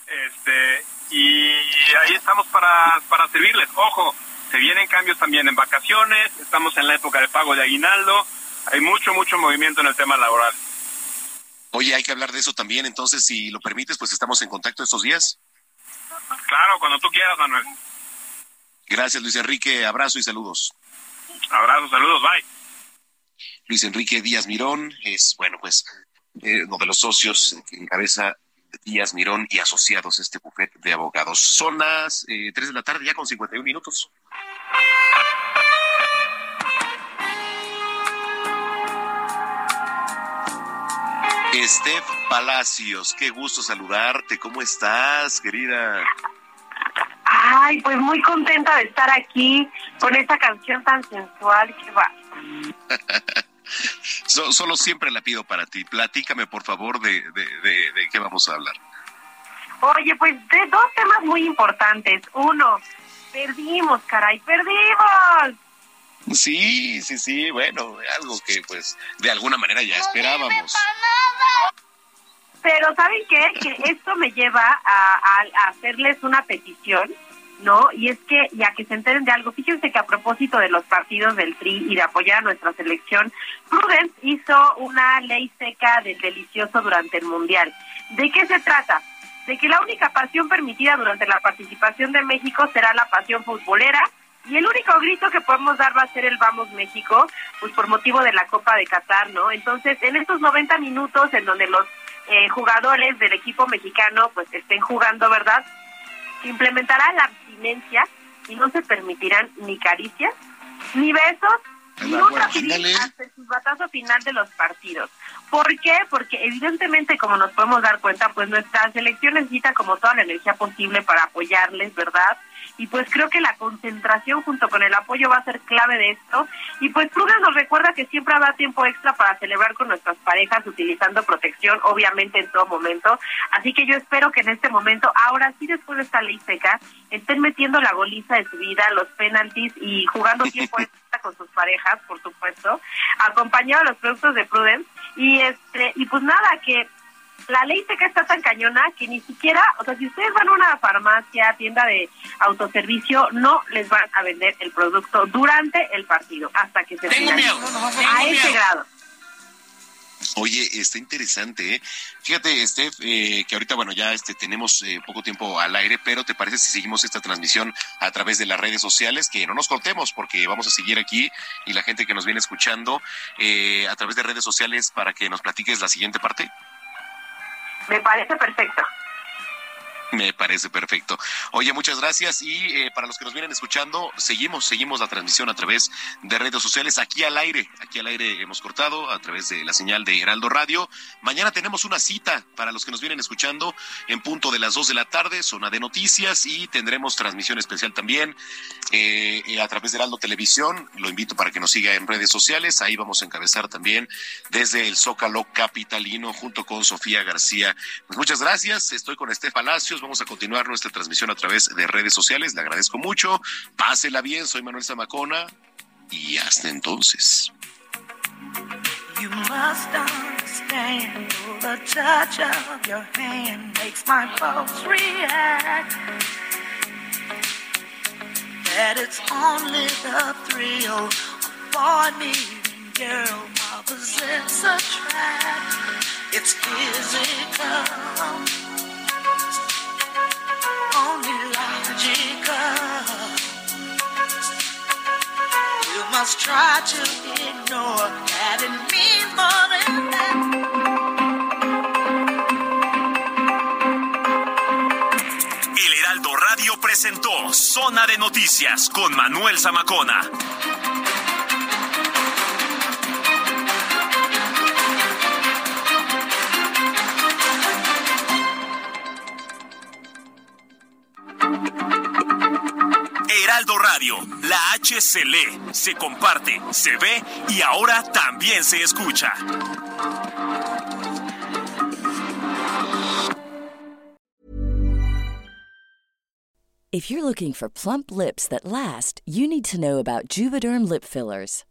Este, y ahí estamos para, para servirles. Ojo, se vienen cambios también en vacaciones, estamos en la época de pago de aguinaldo, hay mucho, mucho movimiento en el tema laboral. Oye, hay que hablar de eso también, entonces, si lo permites, pues estamos en contacto estos días. Claro, cuando tú quieras, Manuel. Gracias, Luis Enrique. Abrazo y saludos. Abrazo, saludos, bye. Luis Enrique Díaz Mirón es, bueno, pues eh, uno de los socios que encabeza Díaz Mirón y asociados a este bufete de abogados. Son las eh, 3 de la tarde ya con 51 minutos. Estef Palacios, qué gusto saludarte. ¿Cómo estás, querida? Ay, pues muy contenta de estar aquí con esta canción tan sensual que va. solo siempre la pido para ti. Platícame, por favor, de, de, qué vamos a hablar. Oye, pues de dos temas muy importantes. Uno, perdimos, caray, perdimos. Sí, sí, sí, bueno, algo que pues de alguna manera ya esperábamos. Pero ¿saben qué? Que esto me lleva a hacerles una petición ¿no? Y es que, ya que se enteren de algo, fíjense que a propósito de los partidos del TRI y de apoyar a nuestra selección, Prudence hizo una ley seca del delicioso durante el Mundial. ¿De qué se trata? de que la única pasión permitida durante la participación de México será la pasión futbolera y el único grito que podemos dar va a ser el Vamos México, pues por motivo de la Copa de Qatar, ¿no? Entonces, en estos 90 minutos en donde los eh, jugadores del equipo mexicano pues estén jugando, ¿verdad? Se implementará la abstinencia y no se permitirán ni caricias, ni besos, ni un rapidín hasta el batazo final de los partidos. ¿Por qué? Porque evidentemente, como nos podemos dar cuenta, pues nuestra selección necesita como toda la energía posible para apoyarles, ¿verdad? Y pues creo que la concentración junto con el apoyo va a ser clave de esto. Y pues Prudence nos recuerda que siempre habrá tiempo extra para celebrar con nuestras parejas utilizando protección obviamente en todo momento. Así que yo espero que en este momento ahora sí después de esta ley seca estén metiendo la goliza de su vida los penaltis y jugando tiempo extra con sus parejas por supuesto acompañado de los productos de Prudence. Y este y pues nada que la ley seca está tan cañona que ni siquiera, o sea, si ustedes van a una farmacia, tienda de autoservicio, no les van a vender el producto durante el partido, hasta que se Tengo miedo. a ese grado. Oye, está interesante, ¿eh? Fíjate, Steph, eh, que ahorita, bueno, ya este, tenemos eh, poco tiempo al aire, pero ¿te parece si seguimos esta transmisión a través de las redes sociales? Que no nos cortemos, porque vamos a seguir aquí y la gente que nos viene escuchando a través de redes sociales para que nos platiques la siguiente parte. Me parece perfecto. Me parece perfecto. Oye, muchas gracias. Y eh, para los que nos vienen escuchando, seguimos, seguimos la transmisión a través de redes sociales, aquí al aire. Aquí al aire hemos cortado a través de la señal de Heraldo Radio. Mañana tenemos una cita para los que nos vienen escuchando en punto de las dos de la tarde, zona de noticias, y tendremos transmisión especial también eh, eh, a través de Heraldo Televisión. Lo invito para que nos siga en redes sociales. Ahí vamos a encabezar también desde el Zócalo Capitalino junto con Sofía García. Pues muchas gracias. Estoy con Estef Palacios. Vamos a continuar nuestra transmisión a través de redes sociales. Le agradezco mucho. Pásela bien. Soy Manuel Zamacona. Y hasta entonces. You must understand the touch of your hand makes my pulse react. That it's only the thrill of boy meeting girl opposites attract. It's physical, logical. You must try to ignore that it means more than that. El Heraldo Radio presentó Zona de Noticias con Manuel Zamacona. Heraldo Radio, la H se lee, se comparte, se ve y ahora también se escucha. If you're looking for plump lips that last, you need to know about Juvederm lip fillers.